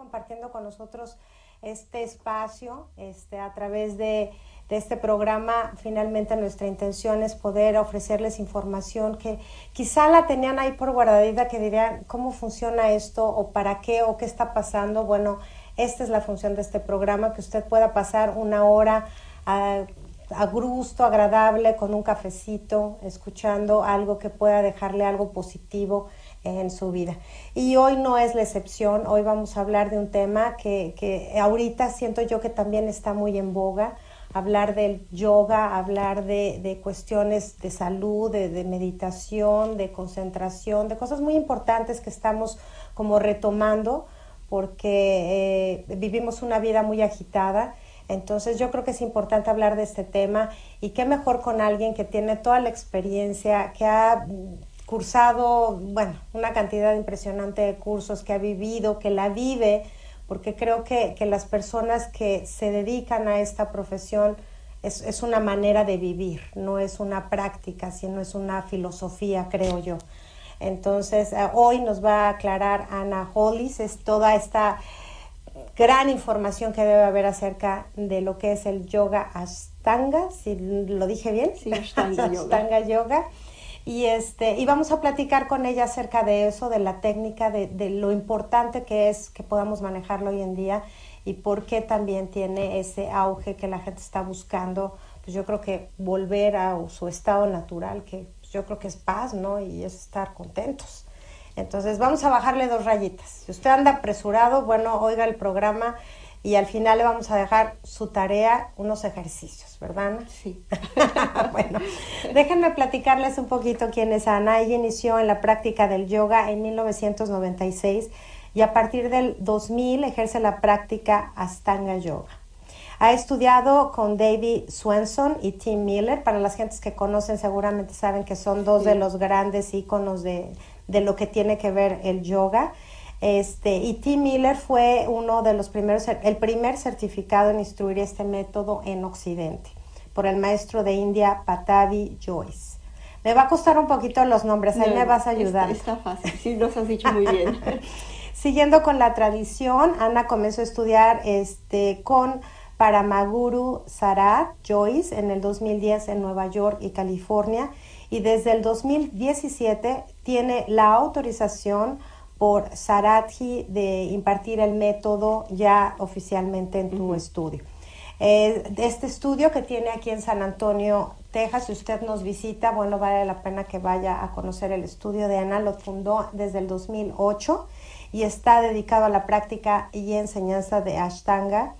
compartiendo con nosotros este espacio este, a través de, este programa. Finalmente nuestra intención es poder ofrecerles información que quizá la tenían ahí por guardadita, que dirían cómo funciona esto o para qué o qué está pasando. Bueno, esta es la función de este programa, que usted pueda pasar una hora a, a gusto, agradable, con un cafecito, escuchando algo que pueda dejarle algo positivo en su vida. Y hoy no es la excepción, hoy vamos a hablar de un tema que, que ahorita siento yo que también está muy en boga, hablar del yoga, hablar de, de cuestiones de salud, de, de, meditación, de concentración, de cosas muy importantes que estamos como retomando porque eh, vivimos una vida muy agitada. Entonces yo creo que es importante hablar de este tema y qué mejor con alguien que tiene toda la experiencia, que ha cursado, bueno, una cantidad impresionante de cursos, que ha vivido, que la vive, porque creo que, que las personas que se dedican a esta profesión es, es, una manera de vivir, no es una práctica, sino es una filosofía, creo yo. Entonces, uh, hoy nos va a aclarar Ana Hollis, es toda esta gran información que debe haber acerca de lo que es el yoga Ashtanga, si lo dije bien. Sí, Ashtanga, Ashtanga yoga. Y este y vamos a platicar con ella acerca de eso de la técnica de, de, lo importante que es que podamos manejarlo hoy en día y por qué también tiene ese auge que la gente está buscando pues yo creo que volver a su estado natural que yo creo que es paz no y es estar contentos. Entonces vamos a bajarle dos rayitas. Si usted anda apresurado bueno oiga el programa y al final le vamos a dejar su tarea, unos ejercicios, ¿verdad? Ana? Sí. bueno, déjenme platicarles un poquito quién es Ana. Ella inició en la práctica del yoga en 1996 y a partir del 2000 ejerce la práctica Astanga Yoga. Ha estudiado con David Swenson y Tim Miller. Para las gentes que conocen seguramente saben que son dos sí. de los grandes íconos de, de lo que tiene que ver el yoga. Este, y Tim Miller fue uno de los primeros, el primer certificado en instruir este método en Occidente, por el maestro de India Patavi Joyce. Me va a costar un poquito los nombres, ahí no, me vas a ayudar. Está, está fácil, sí, los has dicho muy bien. Siguiendo con la tradición, Ana comenzó a estudiar este, con Paramaguru Sarat Joyce en el 2010 en Nueva York y California, y desde el 2017 tiene la autorización por Saratji de impartir el método ya oficialmente en tu uh -huh. estudio. Eh, este estudio que tiene aquí en San Antonio, Texas, si usted nos visita, bueno, vale la pena que vaya a conocer el estudio de Ana, lo fundó desde el 2008 y está dedicado a la práctica y enseñanza de Ashtanga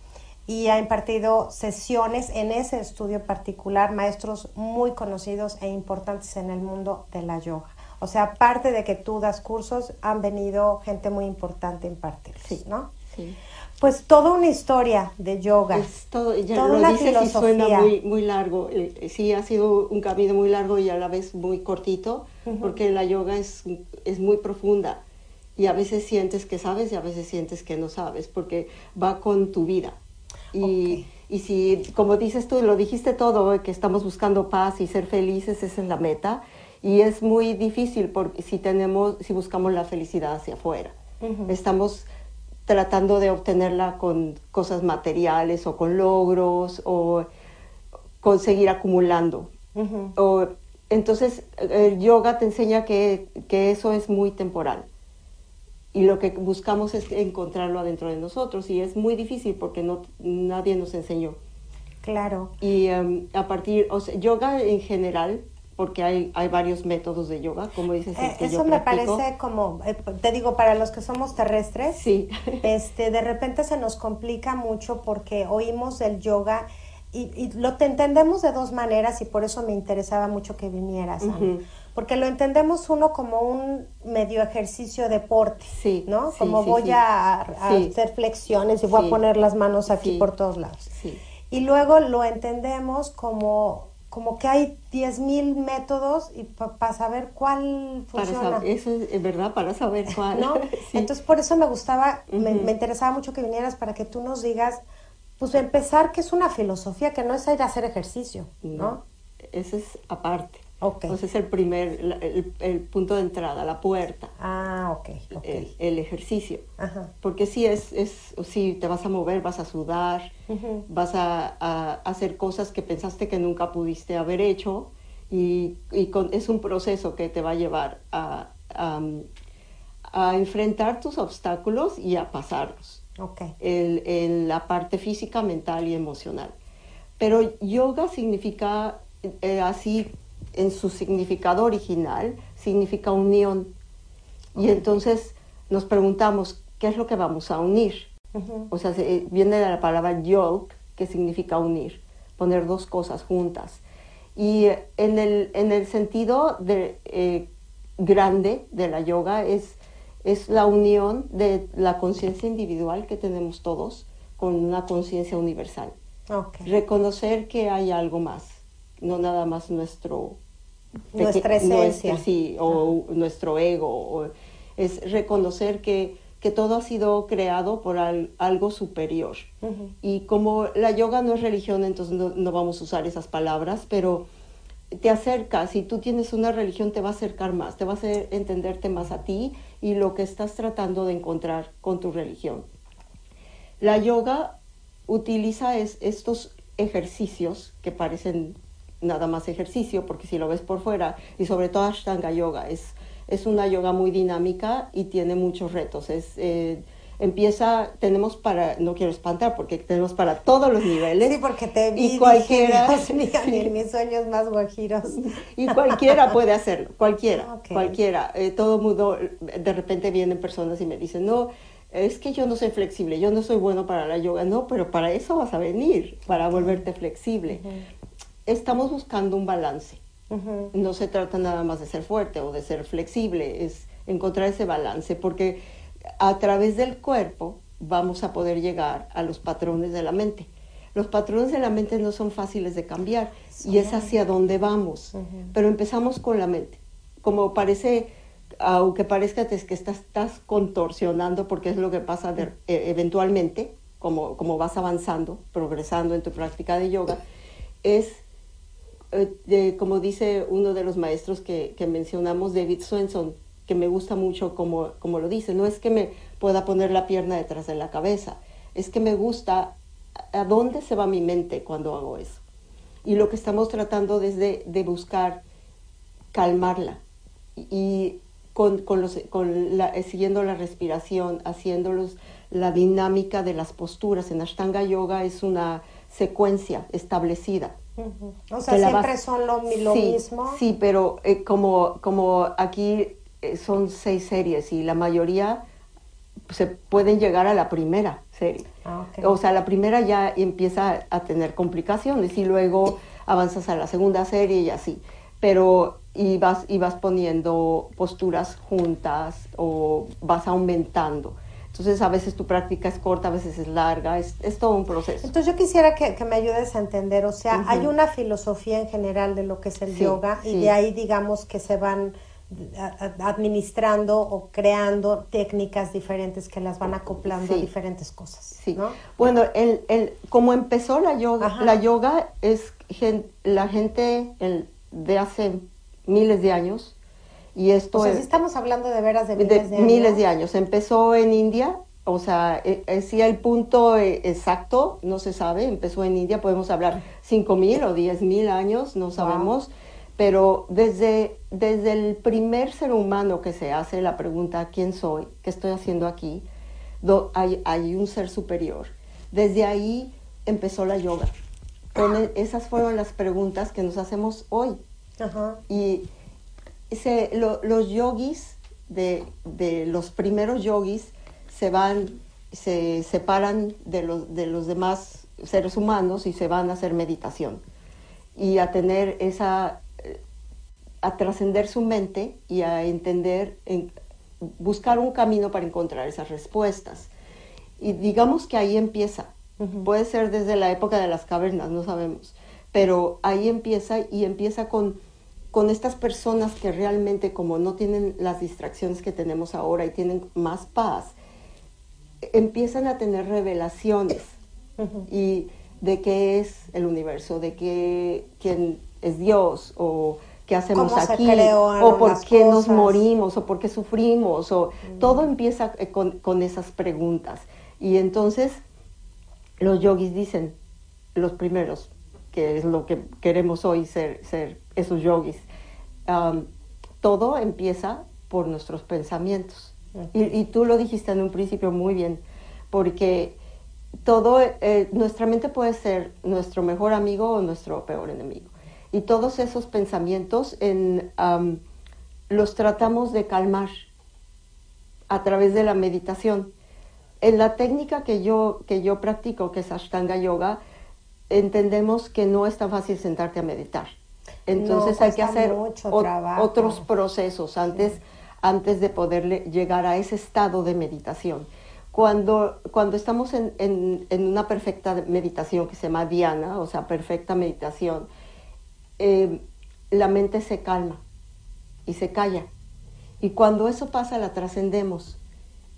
y ha impartido sesiones en ese estudio particular, maestros muy conocidos e importantes en el mundo de la yoga. O sea, aparte de que tú das cursos, han venido gente muy importante a impartir, sí, ¿no? Sí. Pues toda una historia de yoga. Es todo, ya toda lo una dices filosofía. y suena muy, muy largo. Eh, sí, ha sido un camino muy largo y a la vez muy cortito, uh -huh. porque la yoga es, es muy profunda. Y a veces sientes que sabes y a veces sientes que no sabes, porque va con tu vida. Y, okay. y si, como dices tú, lo dijiste todo, que estamos buscando paz y ser felices, esa es la meta y es muy difícil porque si tenemos si buscamos la felicidad hacia afuera. Uh -huh. estamos tratando de obtenerla con cosas materiales o con logros o conseguir acumulando. Uh -huh. o, entonces el yoga te enseña que, que eso es muy temporal. Y lo que buscamos es encontrarlo adentro de nosotros. Y es muy difícil porque no nadie nos enseñó. Claro. Y um, a partir o sea, yoga en general porque hay, hay varios métodos de yoga, como dices. Eh, eso yo me parece como, eh, te digo, para los que somos terrestres, sí. este, de repente se nos complica mucho porque oímos el yoga y, y lo te entendemos de dos maneras y por eso me interesaba mucho que vinieras, uh -huh. porque lo entendemos uno como un medio ejercicio deporte, sí, ¿no? Sí, como sí, voy. A, a hacer flexiones y voy a poner las manos aquí por todos lados. Y luego lo entendemos como como que hay 10.000 métodos y para pa saber cuál funciona. Para saber, eso es verdad, para saber cuál. ¿No? sí. Entonces, por eso me gustaba, uh -huh. me, me, interesaba mucho que vinieras para que tú nos digas, pues empezar que es una filosofía, que no es ir a hacer ejercicio, ¿no? no eso es aparte. Entonces es el primer, el, punto de entrada, la puerta. Ah, ok. okay. El, ejercicio. Porque si es, es, si te vas a mover, vas a sudar, vas a, hacer cosas que pensaste que nunca pudiste haber hecho y, es un proceso que te va a llevar a, a, enfrentar tus obstáculos y a pasarlos. Okay. en la parte física, mental y emocional. Pero yoga significa eh, así en su significado original, significa unión. Y entonces nos preguntamos, ¿qué es lo que vamos a unir? O sea, viene de la palabra yoke, que significa unir, poner dos cosas juntas. Y en el, en el sentido de, eh, grande de la yoga es, es la unión de la conciencia individual que tenemos todos con una conciencia universal. Reconocer que hay algo más, no nada más nuestro nuestra esencia. sí, o nuestro ego. es reconocer que, que, todo ha sido creado por algo superior. Y como la yoga no es religión, entonces no, vamos a usar esas palabras, pero te acerca, si tú tienes una religión te va a acercar más, te va a hacer entenderte más a ti y lo que estás tratando de encontrar con tu religión. La yoga utiliza estos ejercicios que parecen nada más ejercicio, porque si lo ves por fuera, y sobre todo Ashtanga Yoga, es, es una yoga muy dinámica y tiene muchos retos. Es, eh, empieza, tenemos para, no quiero espantar, porque tenemos para todos los niveles. Sí, porque te vi y cualquiera, en mis sueños más guajiros. Y cualquiera puede hacerlo, cualquiera, cualquiera. Eh, todo mundo, de repente vienen personas y me dicen, no, es que yo no soy flexible, yo no soy bueno para la yoga. No, pero para eso vas a venir, para volverte flexible estamos buscando un balance. No se trata nada más de ser fuerte o de ser flexible, es encontrar ese balance, porque a través del cuerpo vamos a poder llegar a los patrones de la mente. Los patrones de la mente no son fáciles de cambiar y es hacia donde vamos, pero empezamos con la mente. Como parece, aunque parezca que estás, estás contorsionando, porque es lo que pasa e, eventualmente, como, como vas avanzando, progresando en tu práctica de yoga, es eh, como dice uno de los maestros que, mencionamos, David Swenson, que me gusta mucho como, como lo dice, no es que me pueda poner la pierna detrás de la cabeza, es que me gusta a dónde se va mi mente cuando hago eso. Y lo que estamos tratando es de, buscar calmarla y con, los, con la, siguiendo la respiración, haciendo la dinámica de las posturas. En Ashtanga Yoga es una secuencia establecida o sea, siempre son lo, mismo. Sí, pero eh, como, como aquí eh, son seis series y la mayoría se pueden llegar a la primera serie. Ah, o sea, la primera ya empieza a tener complicaciones y luego avanzas a la segunda serie y así. Pero y vas, y vas poniendo posturas juntas o vas aumentando. Entonces a veces tu práctica es corta, a veces es larga, es, es todo un proceso. Entonces yo quisiera que, que me ayudes a entender, o sea, hay una filosofía en general de lo que es el yoga y de ahí digamos que se van administrando o creando técnicas diferentes que las van acoplando a diferentes cosas. Sí. Bueno, el, el, como empezó la yoga, la yoga es la gente el, de hace miles de años y esto o sea, estamos hablando de veras de miles de, años. Miles de años. Empezó en India, o sea, e, e, si el punto e, exacto no se sabe, empezó en India, podemos hablar 5.000 o 10.000 años, no sabemos, pero desde, desde el primer ser humano que se hace la pregunta, ¿quién soy? ¿Qué estoy haciendo aquí? hay, hay un ser superior. Desde ahí empezó la yoga. esas fueron las preguntas que nos hacemos hoy. Ajá. Y los yogis, de, los primeros yogis, se van, se separan de los, de los demás seres humanos y se van a hacer meditación y a tener esa, a trascender su mente y a entender, en, buscar un camino para encontrar esas respuestas. Y digamos que ahí empieza. Puede ser desde la época de las cavernas, no sabemos. Pero ahí empieza y empieza con con estas personas que realmente como no tienen las distracciones que tenemos ahora y tienen más paz, empiezan a tener revelaciones. Y de qué es el universo, de qué, quién es Dios o qué hacemos ¿Cómo se aquí, o por qué nos morimos, o por qué sufrimos, o todo empieza eh, con, con esas preguntas. Y entonces los yogis dicen, los primeros, que es lo que queremos hoy ser, ser esos yogis, todo empieza por nuestros pensamientos. Y, tú lo dijiste en un principio muy bien, porque todo, eh, nuestra mente puede ser nuestro mejor amigo o nuestro peor enemigo. Y todos esos pensamientos en, los tratamos de calmar a través de la meditación. En la técnica que yo, que yo practico, que es Ashtanga Yoga, entendemos que no es tan fácil sentarte a meditar. Entonces No, hay que hacer otros procesos antes, antes de poder llegar a ese estado de meditación. Cuando, cuando estamos en, en- en una perfecta meditación que se llama Dhyana, o sea, perfecta meditación, eh, la mente se calma y se calla. Y cuando eso pasa, la trascendemos.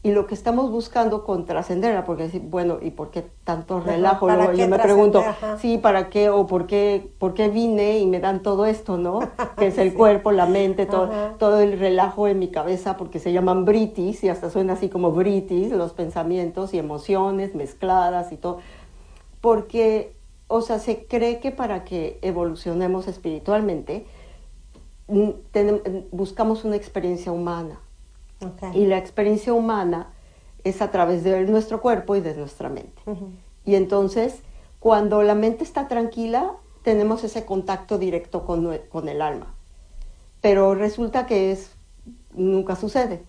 Y lo que estamos buscando con trascenderla, porque decir, bueno, ¿y por qué tanto Ajá, relajo? ¿para Luego qué yo me pregunto? Ajá. sí, ¿para qué? ¿O por qué, por qué vine y me dan todo esto, no? Que es el cuerpo, la mente, todo, Ajá. todo el relajo en mi cabeza, porque se llaman britis, y hasta suena así como britis, los pensamientos y emociones mezcladas y todo. Porque, o sea, se cree que para que evolucionemos espiritualmente, buscamos una experiencia humana. Ok. Y la experiencia humana es a través de nuestro cuerpo y de nuestra mente. Ujú. Y entonces, cuando la mente está tranquila, tenemos ese contacto directo con, con el alma. Pero resulta que es, nunca sucede.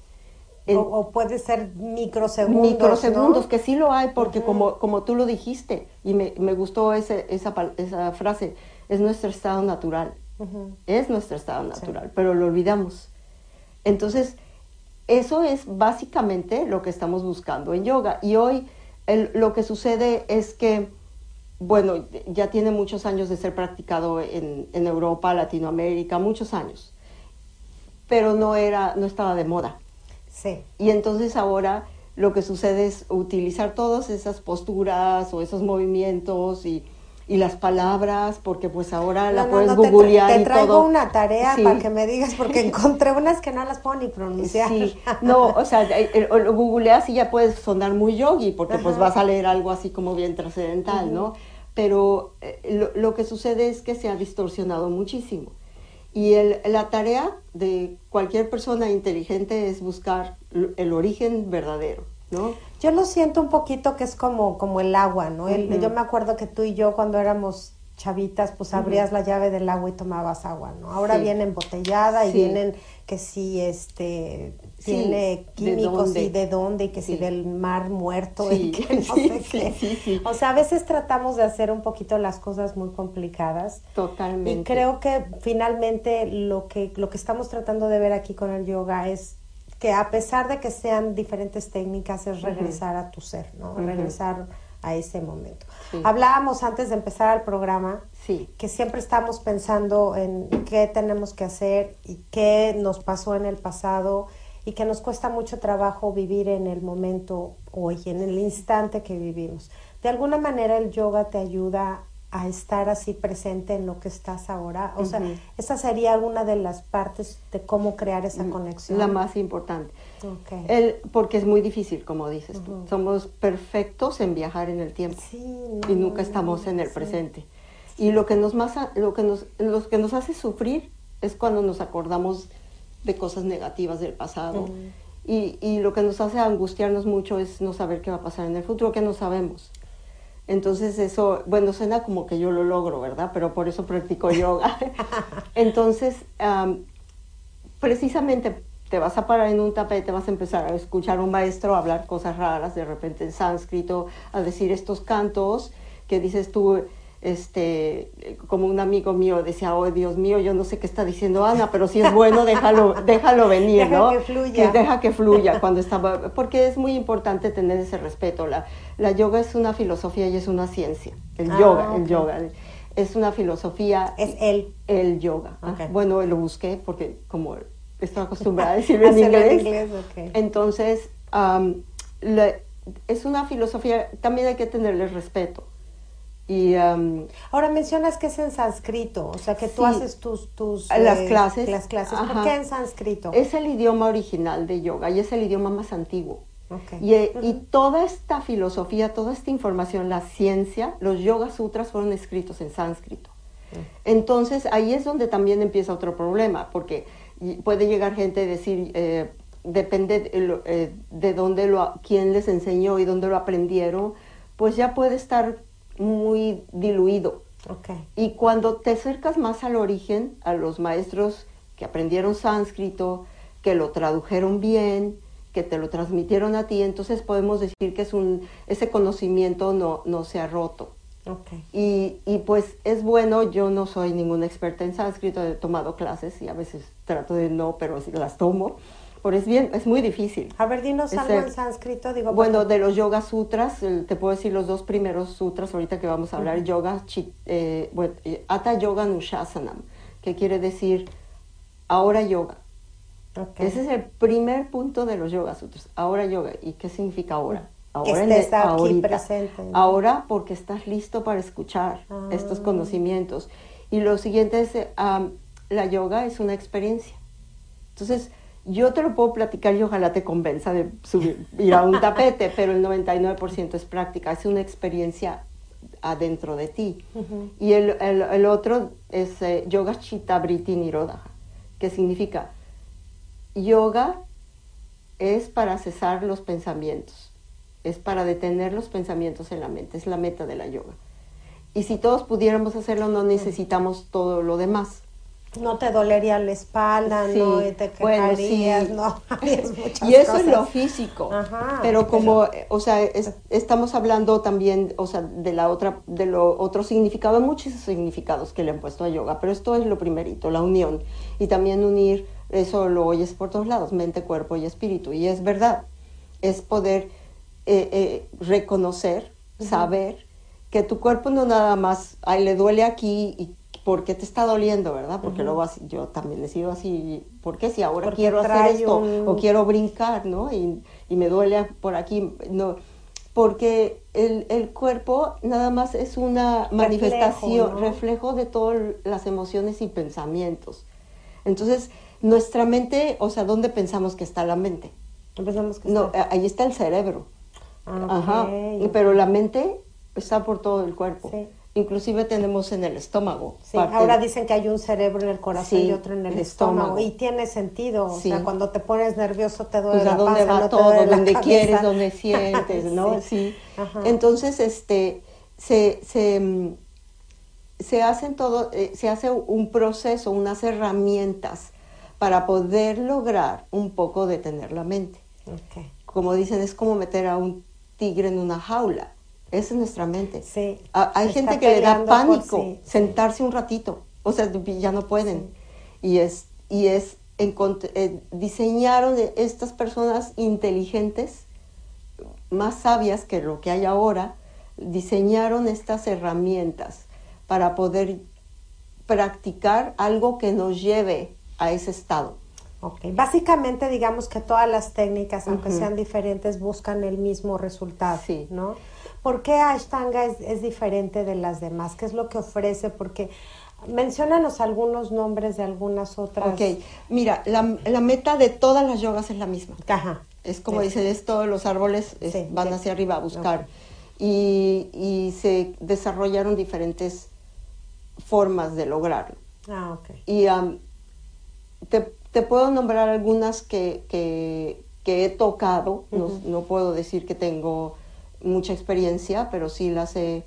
En O, o puede ser microsegundos. microsegundos, ¿no? que sí lo hay, porque Ujú. como, como tú lo dijiste, y me, me gustó ese- esa, esa frase, es nuestro estado natural Ujú. es nuestro estado Sí. natural, pero lo olvidamos. Entonces, eso es básicamente lo que estamos buscando en yoga. Y hoy el- lo que sucede es que, bueno, ya tiene muchos años de ser practicado en, en Europa, Latinoamérica, muchos años, pero no, era, no estaba de moda. Sí. Y entonces ahora lo que sucede es utilizar todas esas posturas o esos movimientos y, y las palabras, porque pues ahora la No, no, puedes no, te tra- googlear te, y traigo todo. una tarea Sí. para que me digas, porque encontré unas que no las puedo ni pronunciar. Sí, no, o sea, eh, eh, lo googleas y ya puedes sonar muy yogi, porque pues vas a leer algo así como bien trascendental, ¿no? Pero eh, lo, lo que sucede es que se ha distorsionado muchísimo. Y el- la tarea de cualquier persona inteligente es buscar el origen verdadero, ¿no? Yo lo siento un poquito que es como, como el agua, ¿no? El-. Yo me acuerdo que tú y yo cuando éramos chavitas, pues abrías la llave del agua y tomabas agua, ¿no? Ahora Sí. viene embotellada y vienen que si este tiene ¿de químicos y de dónde y que si Sí. del mar muerto Sí, y que no sí, sé sí, qué. O sea, a veces tratamos de hacer un poquito las cosas muy complicadas. Totalmente. Y creo que finalmente lo que, lo que estamos tratando de ver aquí con el yoga es que a pesar de que sean diferentes técnicas, es regresar a tu ser, ¿no? Regresar a ese momento. Sí. Hablábamos antes de empezar el programa Sí, que siempre estamos pensando en qué tenemos que hacer y qué nos pasó en el pasado y que nos cuesta mucho trabajo vivir en el momento hoy, en el instante que vivimos. De alguna manera el yoga te ayuda a estar así presente en lo que estás ahora. O sea, Ujú. esa sería una de las partes de cómo crear esa conexión. Mm, la más importante. Ok. El, porque es muy difícil, como dices tú. Ujú. Somos perfectos en viajar en el tiempo. Sí, y no, nunca estamos en el sí. presente. Y lo que nos más lo que nos lo que nos hace sufrir es cuando nos acordamos de cosas negativas del pasado. Ujú. y, y lo que nos hace angustiarnos mucho es no saber qué va a pasar en el futuro, que no sabemos. Entonces eso, bueno, suena como que yo lo logro, ¿verdad? Pero por eso practico yoga. Entonces, am, precisamente te vas a parar en un tapete, vas a empezar a escuchar a un maestro hablar cosas raras, de repente en sánscrito, a decir estos cantos que dices tú, este, como un amigo mío decía, oh Dios mío, yo no sé qué está diciendo Ana, pero si es bueno, déjalo, déjalo venir, Deja ¿no? que fluya. deja que fluya cuando estaba, porque es muy importante tener ese respeto. La, la yoga es una filosofía y es una ciencia. El Ah, yoga, el yoga. Es una filosofía. Es él. El yoga. ah. Bueno, lo busqué porque como estoy acostumbrada a decirlo en inglés. en inglés, ok. Entonces, la- es una filosofía, también hay que tenerle respeto, Y, um, Ahora mencionas que es en sánscrito, o sea que tú Sí. haces tus, tus Las eh, clases. Las clases. ¿Por qué en sánscrito? es el idioma original de yoga y es el idioma más antiguo. Ok. Y, eh, y toda esta filosofía, toda esta información, la ciencia, los yoga sutras fueron escritos en sánscrito. Entonces ahí es donde también empieza otro problema, porque puede llegar gente y decir, eh, depende de, eh, de dónde lo, quién les enseñó y dónde lo aprendieron, pues ya puede estar muy diluido. Ok. Y cuando te acercas más al origen, a los maestros que aprendieron sánscrito, que lo tradujeron bien, que te lo transmitieron a ti, entonces podemos decir que es un, ese conocimiento no, no se ha roto. Ok. Y, y pues es bueno, yo no soy ninguna experta en sánscrito, he tomado clases y a veces trato de no, pero las tomo, pero es bien, es muy difícil. A ver, dinos algo Este, en sánscrito. Digo, Bueno, de los yoga sutras, te puedo decir los dos primeros sutras ahorita que vamos a hablar, yoga, chi- eh, bueno, eh, Hatha Yoga Nushasanam, que quiere decir ahora yoga. Ok. Ese es el primer punto de los yoga sutras, ahora yoga. ¿Y qué significa ahora? Ahora estés el- aquí ahorita. presente, ¿no? Ahora porque estás listo para escuchar Ah. estos conocimientos. Y lo siguiente es, am, la yoga es una experiencia. Entonces, yo te lo puedo platicar y ojalá te convenza de subir, ir a un tapete, pero el 99% es práctica, es una experiencia adentro de ti. Y el, el- el otro es eh, Yoga Chitta Nirodha, que significa yoga es para cesar los pensamientos, es para detener los pensamientos en la mente, es la meta de la yoga. Y si todos pudiéramos hacerlo, no necesitamos todo lo demás. No te dolería la espalda, Sí, no te bueno, quejarías, sí. no Y eso cosas. es lo físico. Ajá, pero como, pero- o sea, es- estamos hablando también, o sea, de la otra, de lo otro significado, muchos significados que le han puesto a yoga, pero esto es lo primerito, la unión. Y también unir, eso lo oyes por todos lados, mente, cuerpo y espíritu. Y es verdad, es poder eh, eh, reconocer, saber que tu cuerpo no nada más, ay, le duele aquí y por qué te está doliendo, ¿verdad? Porque luego así- yo también he sido así, ¿por qué si ahora Porque quiero hacer esto un- o quiero brincar, ¿no? Y, y me duele por aquí, no, porque el, el cuerpo nada más es una manifestación, ¿no? reflejo de todas las emociones y pensamientos. Entonces, nuestra mente, o sea, ¿dónde pensamos que está la mente? Empezamos que No, está- ahí está el cerebro. Ah, Ajá. Pero la mente está por todo el cuerpo. Sí. Inclusive tenemos en el estómago. Sí, parte- ahora dicen que hay un cerebro en el corazón Sí, y otro en el, el estómago. estómago. Y tiene sentido. O sea, cuando te pones nervioso te duele pues la dónde panza, va no te todo, duele la donde quieres, donde sientes, ¿no? Sí. Entonces, este, se, se, mm, se hacen todo, eh, se hace un proceso, unas herramientas para poder lograr un poco detener la mente. Como dicen, es como meter a un tigre en una jaula. Esa es nuestra mente. Sí. Hay gente que le da pánico sí, sentarse un ratito, o sea, ya no pueden. Y es, y es eh, diseñaron de estas personas inteligentes, más sabias que lo que hay ahora, diseñaron estas herramientas para poder practicar algo que nos lleve a ese estado. Ok. Básicamente, digamos que todas las técnicas, aunque sean diferentes, buscan el mismo resultado, Sí. ¿no? ¿Por qué Ashtanga es, es diferente de las demás? ¿Qué es lo que ofrece? Porque menciónanos algunos nombres de algunas otras. Ok, mira, la, la meta de todas las yogas es la misma. Ajá. Es como Sí. dicen, es todos los árboles es- Sí, van sí. hacia arriba a buscar. Y, y se desarrollaron diferentes formas de lograrlo. Ah, ok. Y te, te puedo nombrar algunas que, que, que he tocado. No- no, puedo decir que tengo mucha experiencia, pero sí las he,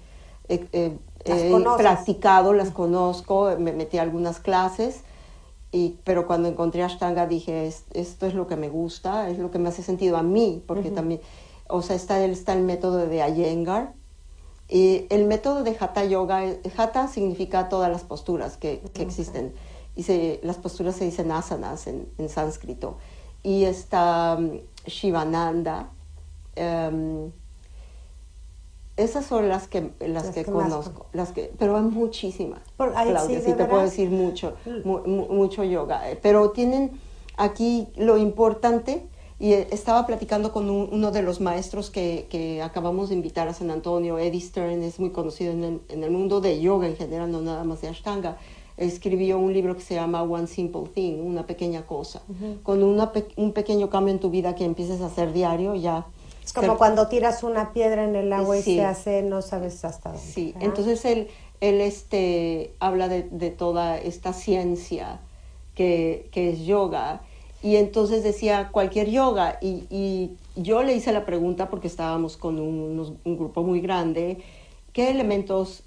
he- he- Las he practicado, las conozco, me metí a algunas clases. Y, pero cuando encontré Ashtanga dije, "Es- esto es lo que me gusta, es lo que me hace sentido a mí, porque también, o sea, está el, está el método de Iyengar. Y el método de Hatha Yoga, Hatha significa todas las posturas que, que existen. Y se- las posturas se dicen asanas en, en sánscrito. Y está mm, Shivananda. em, esas son las que, las Las que, que más conozco, las que, pero hay muchísimas. Por- Claudia, sí, sí, ¿de te puedo decir mucho, Mm. mu- mu- mucho yoga. eh, Pero tienen aquí lo importante Y eh, estaba platicando con uno de los maestros que, que, acabamos de invitar a San Antonio, Eddie Stern, es muy conocido en el, en el, mundo de yoga en general, no nada más de Ashtanga. Escribió un libro que se llama One Simple Thing, una pequeña cosa. Con una un pequeño cambio en tu vida que empieces a hacer diario, ya es como cuando tiras una piedra en el agua y se hace, no sabes hasta dónde. Sí, entonces él, él este, habla de, de toda esta ciencia que, que, es yoga. Y entonces decía cualquier yoga. Y, y yo le hice la pregunta porque estábamos con un, un grupo muy grande, ¿qué elementos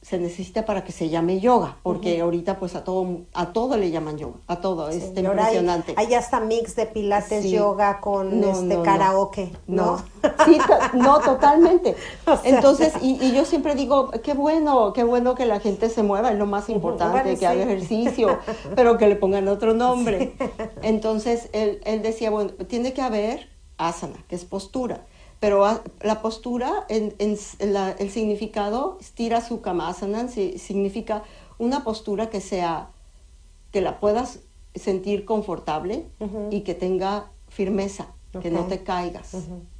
se necesita para que se llame yoga, porque ahorita pues a todo a todo le llaman yoga, a todo, es impresionante. Hay, hasta mix de pilates yoga con este karaoke, ¿no? Sí, no, totalmente. Entonces, y, yo siempre digo, qué bueno, qué bueno que la gente se mueva, es lo más importante, que haga ejercicio, pero que le pongan otro nombre. Entonces, él, él decía, bueno, tiene que haber asana, que es postura pero la postura, en, el significado, stira sukhamasanan, significa una postura que sea, que la puedas sentir confortable y que tenga firmeza, que no te caigas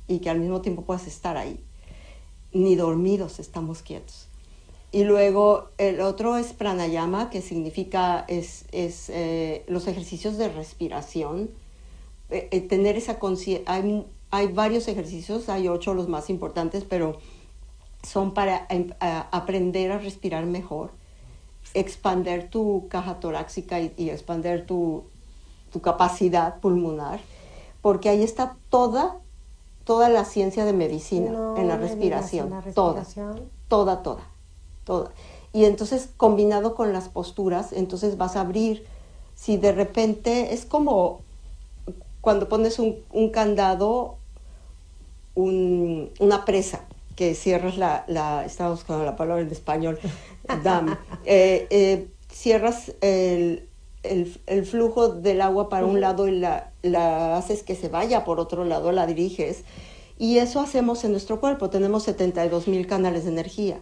y que al mismo tiempo puedas estar ahí. Ni dormidos estamos quietos. Y luego el otro es pranayama, que significa es, es eh, los ejercicios de respiración, eh, eh, tener esa conciencia, hay varios ejercicios, hay ocho los más importantes, pero son para em, aprender a respirar mejor, expander tu caja torácica y, expander tu, capacidad pulmonar, porque ahí está toda, toda la ciencia de medicina en, la respiración, toda, toda, toda, toda. Y entonces combinado con las posturas, entonces vas a abrir, si de repente es como cuando pones un, un candado una presa que cierras la, la, estamos con la palabra en español, dam, eh, eh, cierras el, el, flujo del agua para un lado y la, la, haces que se vaya por otro lado, la diriges. Y eso hacemos en nuestro cuerpo, tenemos 72 mil canales de energía.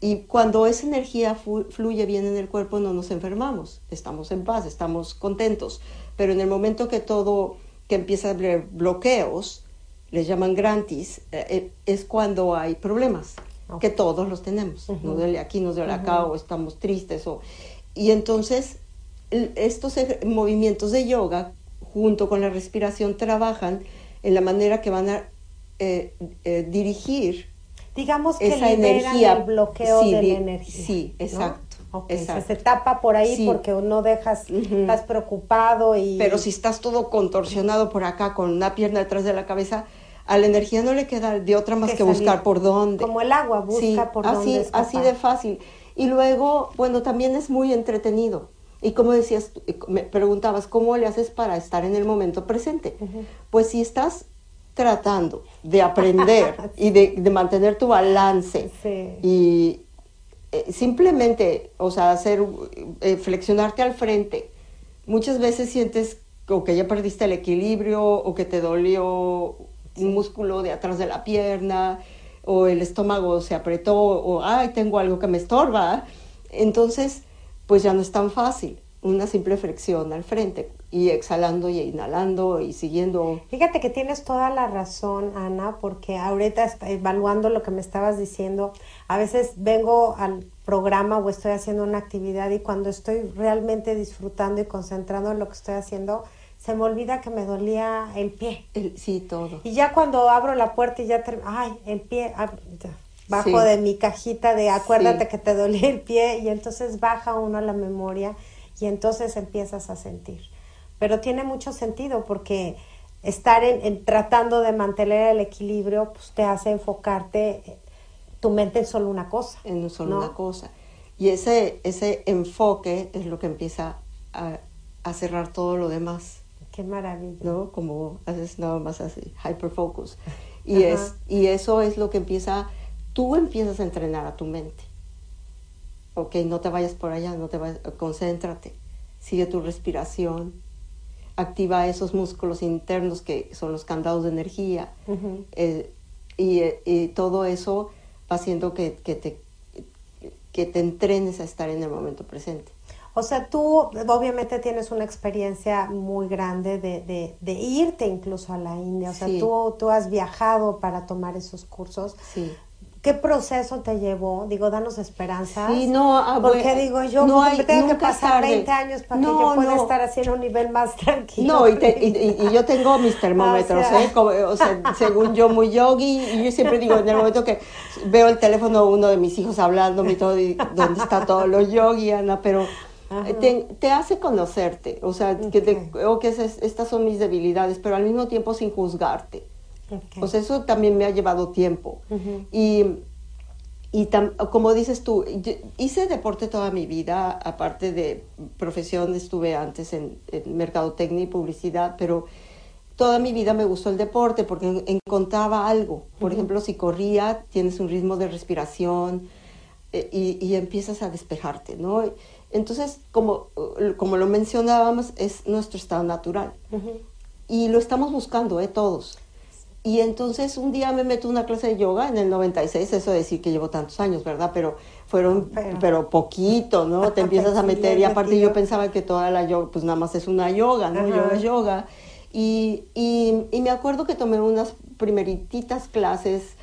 Y cuando esa energía fluye bien en el cuerpo no nos enfermamos, estamos en paz, estamos contentos. Pero en el momento que todo, que empieza a haber bloqueos, les llaman grantis, eh, eh, es cuando hay problemas, que todos los tenemos. Nos duele aquí, nos duele acá, o estamos tristes. O, y entonces, estos movimientos de yoga, junto con la respiración, trabajan en la manera que van a eh, dirigir digamos que esa energía, el bloqueo de la energía. Sí, exacto. Se, tapa por ahí porque no dejas, estás preocupado y... Pero si estás todo contorsionado por acá con una pierna detrás de la cabeza, a la energía no le queda de otra más que, buscar por dónde. Como el agua, busca por así, dónde. Así de fácil. Y luego, bueno, también es muy entretenido. Y como decías, me preguntabas, ¿cómo le haces para estar en el momento presente? Pues si estás tratando de aprender y de, mantener tu balance y eh, simplemente, o sea, hacer, eh, flexionarte al frente, muchas veces sientes o que ya perdiste el equilibrio o que te dolió músculo de atrás de la pierna, o el estómago se apretó, o ay, tengo algo que me estorba. Entonces, pues ya no es tan fácil. Una simple flexión al frente y exhalando y inhalando y siguiendo. Fíjate que tienes toda la razón, Ana, porque ahorita evaluando lo que me estabas diciendo, a veces vengo al programa o estoy haciendo una actividad y cuando estoy realmente disfrutando y concentrando en lo que estoy haciendo, se me olvida que me dolía el pie. sí, todo. Y ya cuando abro la puerta y ya, ay, el pie, ah, bajo de mi cajita de acuérdate que te dolía el pie y entonces baja uno la memoria y entonces empiezas a sentir. Pero tiene mucho sentido porque estar en, tratando de mantener el equilibrio pues te hace enfocarte eh, tu mente en solo una cosa. En solo una cosa. Y ese, ese enfoque es lo que empieza a, a cerrar todo lo demás. Qué maravilla. ¿No? Como haces nada más así, hyperfocus. Y, es, y eso es lo que empieza, tú empiezas a entrenar a tu mente. Ok, no te vayas por allá, no te vayas, concéntrate, sigue tu respiración, activa esos músculos internos que son los candados de energía. Eh, y, y, todo eso va haciendo que, que, te, que te entrenes a estar en el momento presente. O sea, tú obviamente tienes una experiencia muy grande de, de, de irte incluso a la India. O sea, tú, tú has viajado para tomar esos cursos. Sí. ¿Qué proceso te llevó? Digo, danos esperanzas. Sí, no, ah, Porque bueno, digo, yo no hay- tengo que pasar tarde. 20 años para No, que yo pueda no. estar así en un nivel más tranquilo. No, y, te- y- yo tengo mis termómetros, O sea. ¿eh? Como- o sea, según yo muy yogi, y yo siempre digo, en el momento que veo el teléfono de uno de mis hijos hablándome y todo, y ¿dónde está todo lo yogi, Ana? Pero. Te, te hace conocerte, o sea, que te- o que es- estas son mis debilidades, pero al mismo tiempo sin juzgarte. Ok. O sea, eso también me ha llevado tiempo. Ujú. Y, y tam- como dices tú, hice deporte toda mi vida, aparte de profesión, estuve antes en, en mercadotecnia y publicidad, pero toda mi vida me gustó el deporte porque en- encontraba algo. Por ejemplo, si corría, tienes un ritmo de respiración eh, y, y empiezas a despejarte, ¿no? Entonces, como, como lo mencionábamos, es nuestro estado natural Ujú. y lo estamos buscando, ¿eh? Todos. Y entonces un día me meto una clase de yoga en el 96, eso de decir que llevo tantos años, ¿verdad? Pero fueron, Pero- pero, poquito, ¿no? Te empiezas a meter y aparte yo pensaba que toda la yoga, pues nada más es una yoga, ¿no? Ajá. Yoga es yoga. Y, y, y me acuerdo que tomé unas primerititas clases,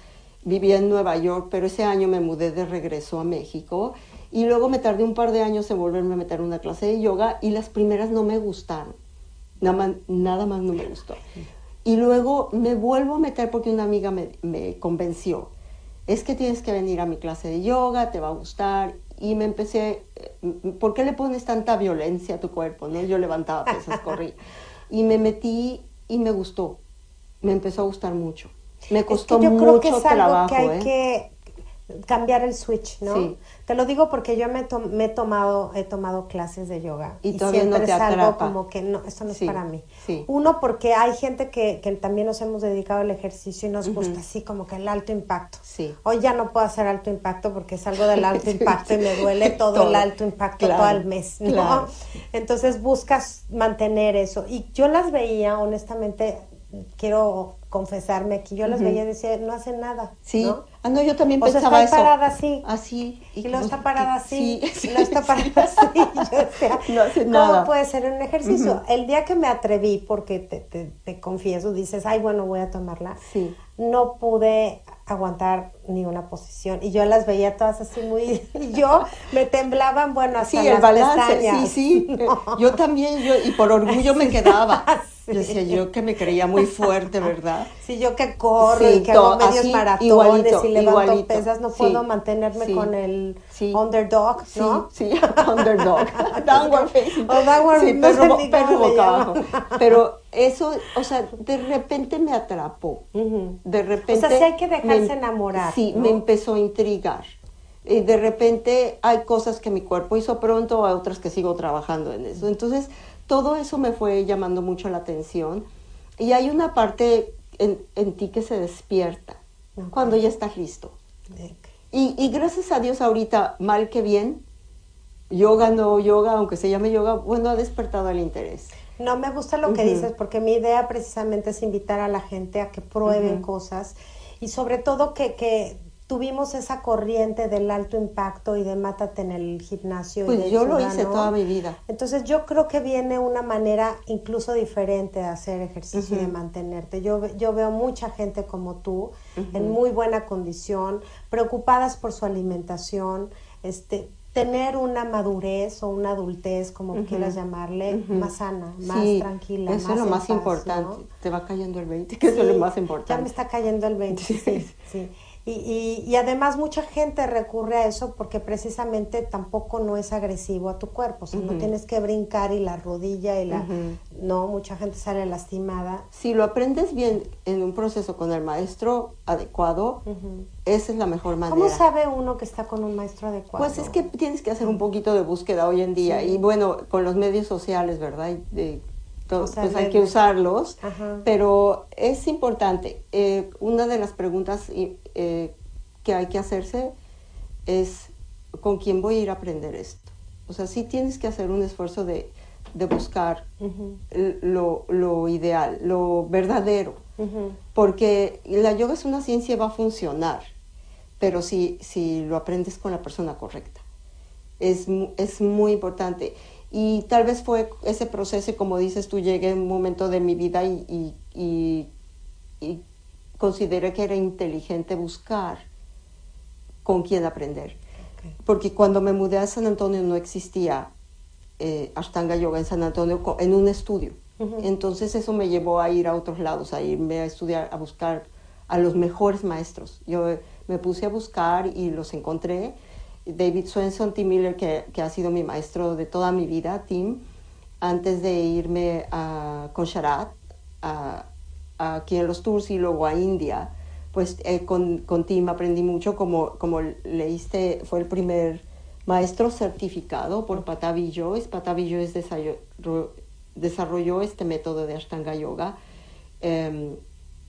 vivía en Nueva York, pero ese año me mudé de regreso a México y luego me tardé un par de años en volverme a meter una clase de yoga y las primeras no me gustaron. Nada más, nada más no me gustó. Y luego me vuelvo a meter porque una amiga me, me convenció. Es que tienes que venir a mi clase de yoga, te va a gustar. Y me empecé, eh, ¿por qué le pones tanta violencia a tu cuerpo? ¿no? Yo levantaba pesas, corría. Y me metí y me gustó. Me empezó a gustar mucho. Me Es que costó yo creo que mucho es algo trabajo. que hay ¿eh? Cambiar el switch, ¿no? Sí. Te lo digo porque yo me, to- me he tomado he tomado clases de yoga Y todavía no siempre te es algo como que no, esto no es para mí. sí. Uno porque hay gente que, que también nos hemos dedicado al ejercicio y nos gusta así como que el alto impacto. Sí. Hoy ya no puedo hacer alto impacto porque salgo del alto impacto y me duele todo, el alto impacto Claro, todo el mes, ¿no? claro. Entonces buscas mantener eso. Y yo las veía, honestamente, quiero confesarme aquí, yo las veía y decía, no hacen nada. Sí. ¿no? Ah, no, yo también O sea, pensaba está eso. parada así. Así. Y luego pues, está parada así, Sí, y luego está parada así. y yo decía, No hace ¿cómo nada. puede ser un ejercicio? El día que me atreví, porque te, te, te confieso, dices, ay, bueno, voy a tomarla, Sí. no pude aguantar ni una posición. Y yo las veía todas así muy... Y yo me temblaban, bueno, hasta Sí, las el balance, pestañas. sí, sí. Yo también, yo, y por orgullo me quedaba. Sí. Yo decía yo que me creía muy fuerte, ¿verdad? Sí, yo que corro Sí, y que hago medios así, maratones igualito, y levanto igualito. pesas, no Sí, puedo mantenerme sí, con el sí. underdog, Sí, ¿no? sí, underdog, downward facing. O downward, sí, le boca abajo. Pero eso, o sea, de repente me atrapó. Ujú. De repente. O sea, sí hay que dejarse me- enamorar, Sí, ¿no? me empezó a intrigar. Y de repente hay cosas que mi cuerpo hizo pronto, hay otras que sigo trabajando en eso. Entonces, todo eso me fue llamando mucho la atención. Y hay una parte en, en ti que se despierta cuando ya estás listo. Y, y gracias a Dios ahorita, mal que bien, yoga no yoga, aunque se llame yoga, bueno, ha despertado el interés. No, me gusta lo que dices porque mi idea precisamente es invitar a la gente a que prueben cosas y sobre todo que, que tuvimos esa corriente del alto impacto y de mátate en el gimnasio. y Pues de yo lo hice toda mi vida. Entonces yo creo que viene una manera incluso diferente de hacer ejercicio y de mantenerte. Yo, yo veo mucha gente como tú, en Ujú. muy buena condición, preocupadas por su alimentación, este tener una madurez o una adultez, como Ujú. quieras llamarle, Ujú. más sana, más Sí, tranquila. Eso más es lo en más paz, importante. ¿no? Te va cayendo el 20, que eso es Sí, lo más Ya importante. me está cayendo el 20, sí, Sí. Y, y, y además mucha gente recurre a eso porque precisamente tampoco no es agresivo a tu cuerpo, o sea, no tienes que brincar y la rodilla y la... No, mucha gente sale lastimada. Si lo aprendes bien en un proceso con el maestro adecuado, esa es la mejor manera. ¿Cómo sabe uno que está con un maestro adecuado? Pues es que tienes que hacer un poquito de búsqueda hoy en día Sí. y bueno, con los medios sociales, ¿verdad? Y de- sea, pues hay que usarlos, Ajá. pero es importante. eh, una de las preguntas eh, que hay que hacerse es ¿con quién voy a ir a aprender esto? O sea, sí tienes que hacer un esfuerzo de, de buscar lo, lo ideal, lo verdadero, porque la yoga es una ciencia y va a funcionar, pero si, si lo aprendes con la persona correcta. Es, es muy importante. Y tal vez fue ese proceso, como dices tú, llegué a un momento de mi vida y, y, y, consideré que era inteligente buscar con quién aprender. Porque cuando me mudé a San Antonio no existía eh, Ashtanga Yoga en San Antonio en un estudio. Entonces eso me llevó a ir a otros lados, a irme a estudiar, a buscar a los mejores maestros. Yo me puse a buscar y los encontré David Swenson, Tim Miller, que, que, ha sido mi maestro de toda mi vida, Tim, antes de irme a, con Sharat, a, aquí en los tours y luego a India, pues eh, con, con, Tim aprendí mucho, como, como leíste, fue el primer maestro certificado por Patavi Joyce. Patavi Joyce desarrolló, desarrolló este método de Ashtanga Yoga eh,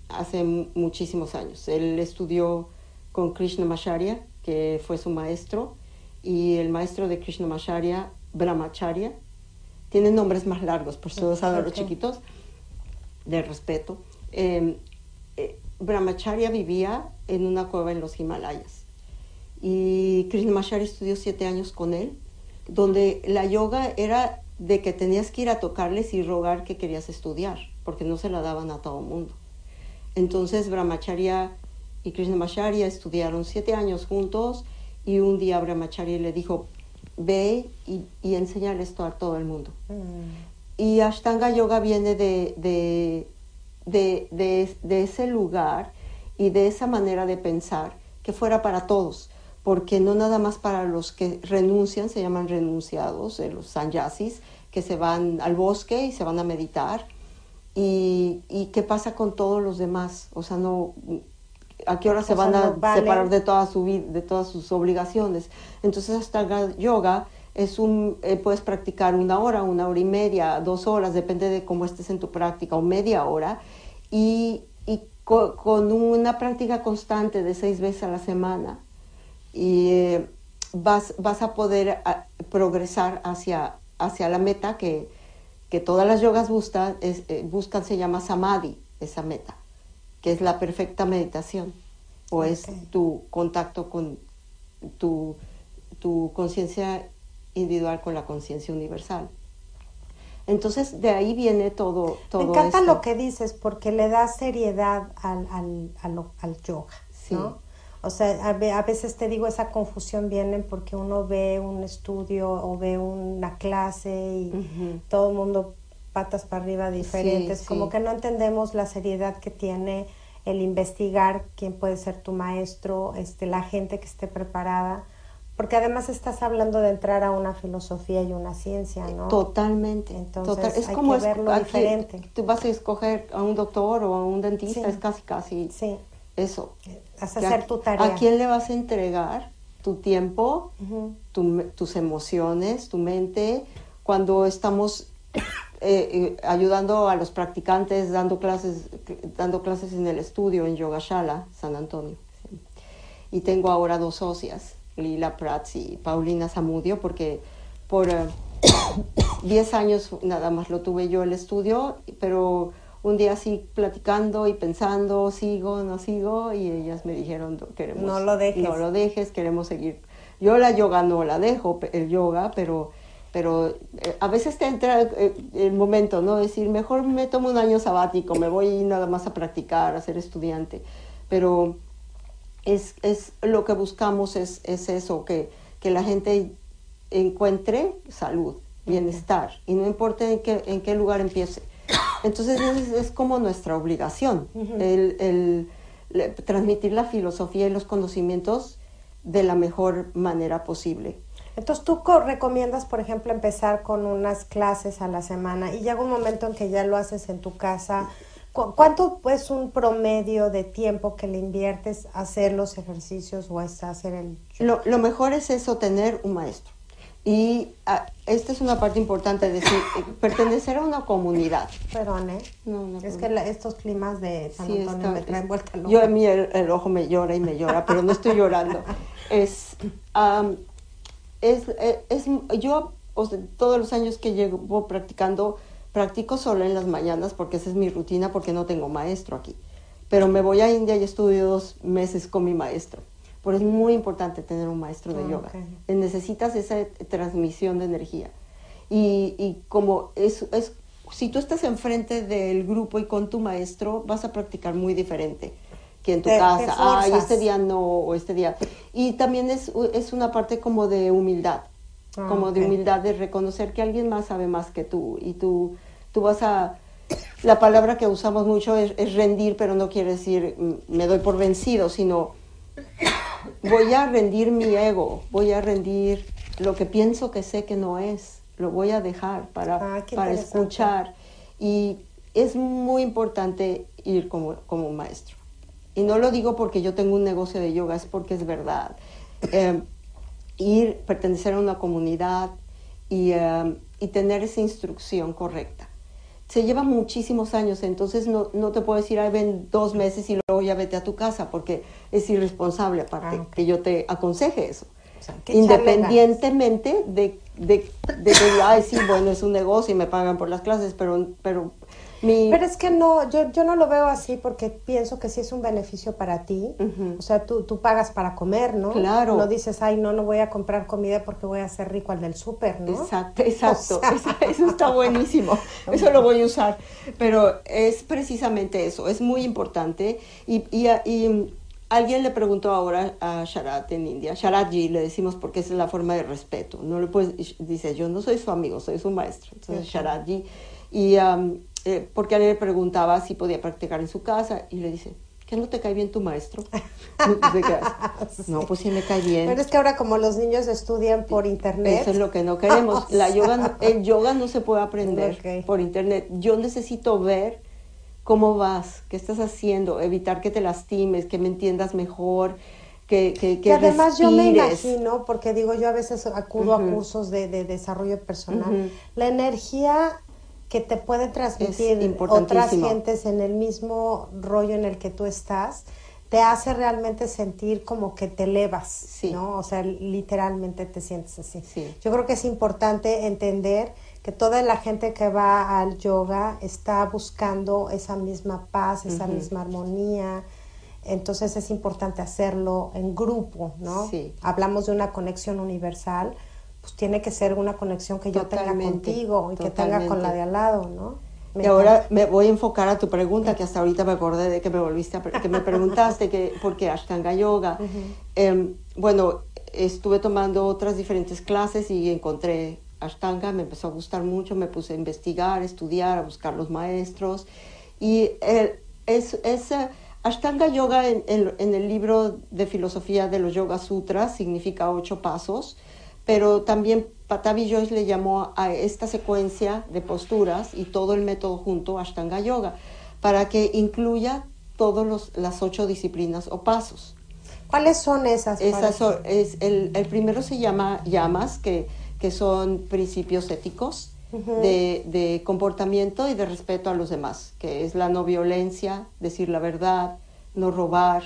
hace muchísimos años. Él estudió con Krishna Macharya, que fue su maestro, y el maestro de Krishnamacharya, Brahmacharya. Tienen nombres más largos, por eso a los chiquitos, de respeto. Em, eh, Brahmacharya vivía en una cueva en los Himalayas y Krishnamacharya estudió siete años con él, donde la yoga era de que tenías que ir a tocarles y rogar que querías estudiar, porque no se la daban a todo mundo. Entonces Brahmacharya y Krishnamacharya estudiaron siete años juntos y un día Brahmacharya le dijo, ve y, y enséñale esto a todo el mundo. Mm. Y Ashtanga Yoga viene de, de, de, de, ese lugar y de esa manera de pensar que fuera para todos, porque no nada más para los que renuncian, se llaman renunciados, eh, los sanyasis, que se van al bosque y se van a meditar. Y, y qué pasa con todos los demás, o sea, no, a qué hora se van a separar de toda su vida, de todas sus obligaciones. Entonces hasta yoga es un eh, puedes practicar una hora, una hora y media, dos horas, depende de cómo estés en tu práctica, o media hora, y, y con una práctica constante de seis veces a la semana, y eh, vas, vas a poder progresar hacia, hacia la meta que, que todas las yogas buscan, es, eh, buscan, se llama samadhi, esa meta que es la perfecta meditación, o es tu contacto con tu, tu conciencia individual con la conciencia universal. Entonces, de ahí viene todo. todo Me encanta lo que dices porque le da seriedad al, al, al, yoga, ¿no? O sea, a, veces te digo, esa confusión viene porque uno ve un estudio o ve una clase y todo el mundo patas para arriba diferentes, como que no entendemos la seriedad que tiene el investigar quién puede ser tu maestro, este, la gente que esté preparada, porque además estás hablando de entrar a una filosofía y una ciencia, ¿no? Totalmente. Entonces es hay como que verlo diferente. Tú vas a escoger a un doctor o a un dentista, es casi casi sí. eso. Vas a hacer tu tarea. ¿A quién le vas a entregar tu tiempo, tus emociones, tu mente? Cuando estamos eh, ayudando a los practicantes, dando clases, dando clases en el estudio en Yogashala, San Antonio. Y tengo ahora dos socias, Lila Prats y Paulina Zamudio, porque por 10 eh, años nada más lo tuve yo el estudio, pero un día así platicando y pensando, sigo, no sigo, y ellas me dijeron, queremos, no lo dejes, no lo dejes queremos seguir. Yo la yoga no la dejo, el yoga, pero pero eh, a veces te entra eh, el momento, ¿no? Decir, mejor me tomo un año sabático, me voy nada más a practicar, a ser estudiante. Pero es, es lo que buscamos es, es eso, que, que, la gente encuentre salud, bienestar, y no importa en qué, en qué lugar empiece. Entonces es, es como nuestra obligación, el, el transmitir la filosofía y los conocimientos de la mejor manera posible. Entonces tú recomiendas, por ejemplo, empezar con unas clases a la semana y llega un momento en que ya lo haces en tu casa. ¿Cuánto es un promedio de tiempo que le inviertes a hacer los ejercicios o a hacer el... Lo, lo mejor es eso, tener un maestro. Y ah, esta es una parte importante, de decir, eh, pertenecer a una comunidad. Perdón, ¿eh? No, no, es que estos climas de San Antonio me traen vuelta Yo a mí el, ojo me llora y me llora, pero no estoy llorando. Es es, eh, es, yo todos los años que llevo practicando, practico solo en las mañanas porque esa es mi rutina porque no tengo maestro aquí. Pero me voy a India y estudio dos meses con mi maestro Pero es muy importante tener un maestro de Ah, yoga. Eh, Necesitas esa transmisión de energía. Y, y como es, es, si tú estás enfrente del grupo y con tu maestro, vas a practicar muy diferente que en tu Te- te casa. Ay, este día no, o este día. Y también es, es una parte como de humildad Ah, como de humildad de reconocer que alguien más sabe más que tú y tú, tú vas a... La palabra que usamos mucho es, es rendir, pero no quiere decir mm, me doy por vencido, sino voy a rendir mi ego, voy a rendir lo que pienso que sé que no es, lo voy a dejar para, Ah, para escuchar. Y es muy importante ir como, como un maestro. Y no lo digo porque yo tengo un negocio de yoga, es porque es verdad. Eh, ir, pertenecer a una comunidad y, eh, y tener esa instrucción correcta. Se lleva muchísimos años, entonces no, no te puedo decir, ay, ven dos meses y luego ya vete a tu casa, porque es irresponsable aparte Ah, que yo te aconseje eso. O sea, Independientemente de, de, de que, ay, sí, bueno, es un negocio y me pagan por las clases, pero, pero mi... Pero es que no, yo, yo no lo veo así porque pienso que sí es un beneficio para ti. O sea, tú, tú pagas para comer, ¿no? Claro. No dices, ay, no, no voy a comprar comida porque voy a ser rico al del súper, ¿no? Exacto, exacto. O sea. Esa- eso está buenísimo. Eso lo voy a usar. Pero es precisamente eso. Es muy importante. Y, y, y alguien le preguntó ahora a Sharat en India. Sharatji le decimos porque esa es la forma de respeto. No le puedes, dice, yo no soy su amigo, soy su maestro. Entonces. Sharatji. Y um, eh, porque alguien le preguntaba si podía practicar en su casa. Y le dice, ¿que no te cae bien tu maestro? Queda así, No, pues sí me cae bien. Pero es que ahora como los niños estudian por internet. Eso es lo que no queremos. La yoga, no- el yoga no se puede aprender Ok. por internet. Yo necesito ver cómo vas, qué estás haciendo, evitar que te lastimes, que me entiendas mejor, que, que, que Que además yo me respires. imagino, porque digo, yo a veces acudo Ujú. a cursos de, de desarrollo personal, Ujú. la energía que te pueden transmitir otras gentes en el mismo rollo en el que tú estás, te hace realmente sentir como que te elevas, Sí. ¿no? O sea, literalmente te sientes así. Sí. Yo creo que es importante entender que toda la gente que va al yoga está buscando esa misma paz, esa misma armonía. Entonces es importante hacerlo en grupo, ¿no? Sí. Hablamos de una conexión universal, pues tiene que ser una conexión que yo tenga contigo y que tenga con la de al lado, ¿no? Me Y ahora me voy a enfocar a tu pregunta, que hasta ahorita me acordé de que me volviste a, que me preguntaste que por qué Ashtanga Yoga. Em, bueno, estuve tomando otras diferentes clases y encontré Ashtanga, me empezó a gustar mucho, me puse a investigar, a estudiar, a buscar los maestros. Y eh, es, es, eh, Ashtanga Yoga en, en- en el libro de filosofía de los Yoga Sutras significa ocho pasos, pero también Patavi Joyce le llamó a esta secuencia de posturas y todo el método junto Ashtanga Yoga para que incluya todas las ocho disciplinas o pasos. ¿Cuáles son esas? Esas son- es, el, el primero se llama llamas, que, que son principios éticos de, de comportamiento y de respeto a los demás, que es la no violencia, decir la verdad, no robar,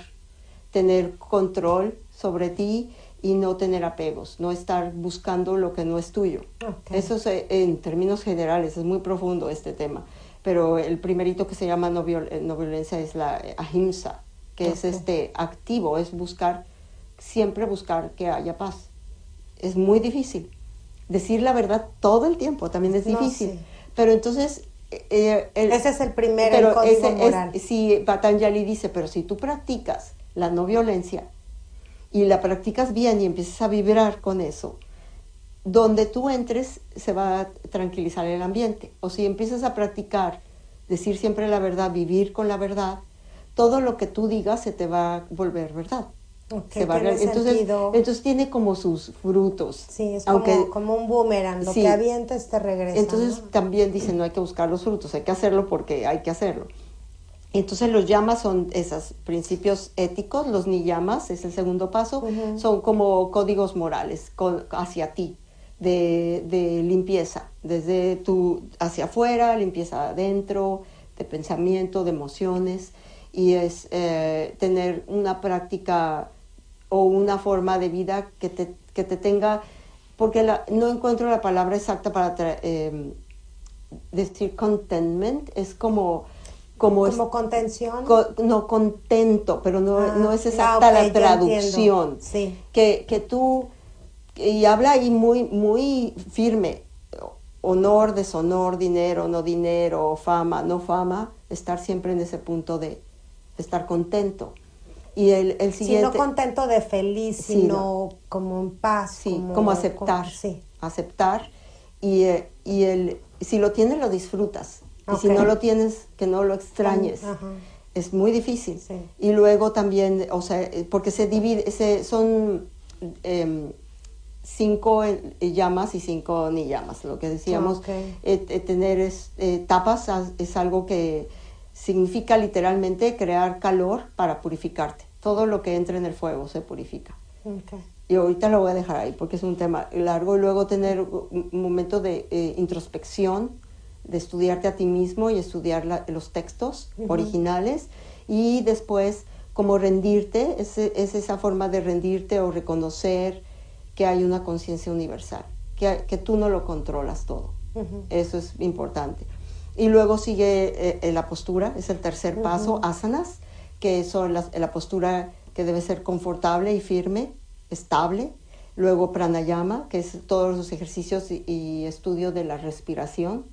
tener control sobre ti y no tener apegos, no estar buscando lo que no es tuyo. Ok. Eso es, eh, en términos generales, es muy profundo este tema, pero el primerito que se llama no, viol- eh, no violencia es la eh, ahimsa, que es Ok. este activo, es buscar, siempre buscar que haya paz. Es muy difícil. Decir la verdad todo el tiempo también es No, difícil. sí. Pero entonces... eh, el- Ese es el primer pero el código ese es- moral. sí, Patanjali dice, pero si tú practicas la no violencia y la practicas bien y empiezas a vibrar con eso, donde tú entres se va a tranquilizar el ambiente. O si empiezas a practicar, decir siempre la verdad, vivir con la verdad, todo lo que tú digas se te va a volver verdad. Ok, Se va tiene entonces, entonces tiene como sus frutos. Sí, es aunque, como, como un boomerang, lo Sí. que te regresa. entonces ¿no? también dicen no hay que buscar los frutos, hay que hacerlo porque hay que hacerlo. Entonces los llamas son esos principios éticos, los niyamas es el segundo paso, son como códigos morales con- hacia ti, de, de limpieza, desde tu hacia afuera, limpieza adentro, de pensamiento, de emociones, y es eh, tener una práctica o una forma de vida que te, que te tenga, porque la- no encuentro la palabra exacta para tra- em, decir contentment, es como como, como contención. no contento, pero no, Ah, no es exacta la traducción. Sí. Que, que tú, y habla ahí muy, muy firme, honor, deshonor, dinero, no dinero, fama, no fama, estar siempre en ese punto de estar contento. Y el, el siguiente... no contento de feliz, sino como en paz. Sí, como, aceptar. como- sí. Aceptar. Y, eh, y el, si lo tienes, lo disfrutas. Y si no lo tienes, que no lo extrañes. Ajá. Es muy difícil. Sí. Y luego también, o sea, eh, porque se divide, se, son em, cinco eh, llamas y cinco ni llamas. Lo que decíamos, Ok. eh, eh, tener es- eh, tapas as- es algo que significa literalmente crear calor para purificarte. Todo lo que entra en el fuego se purifica. Y ahorita lo voy a dejar ahí porque es un tema largo y luego tener un un momento de eh, introspección, de estudiarte a ti mismo y estudiar la- los textos originales y después como rendirte, es, es esa forma de rendirte o reconocer que hay una conciencia universal, que, que tú no lo controlas todo. Eso es importante. Y luego sigue eh, eh, la postura, es el tercer paso, asanas, que son las- la postura que debe ser confortable y firme, estable. Luego pranayama, que es todos los ejercicios y, y estudio de la respiración,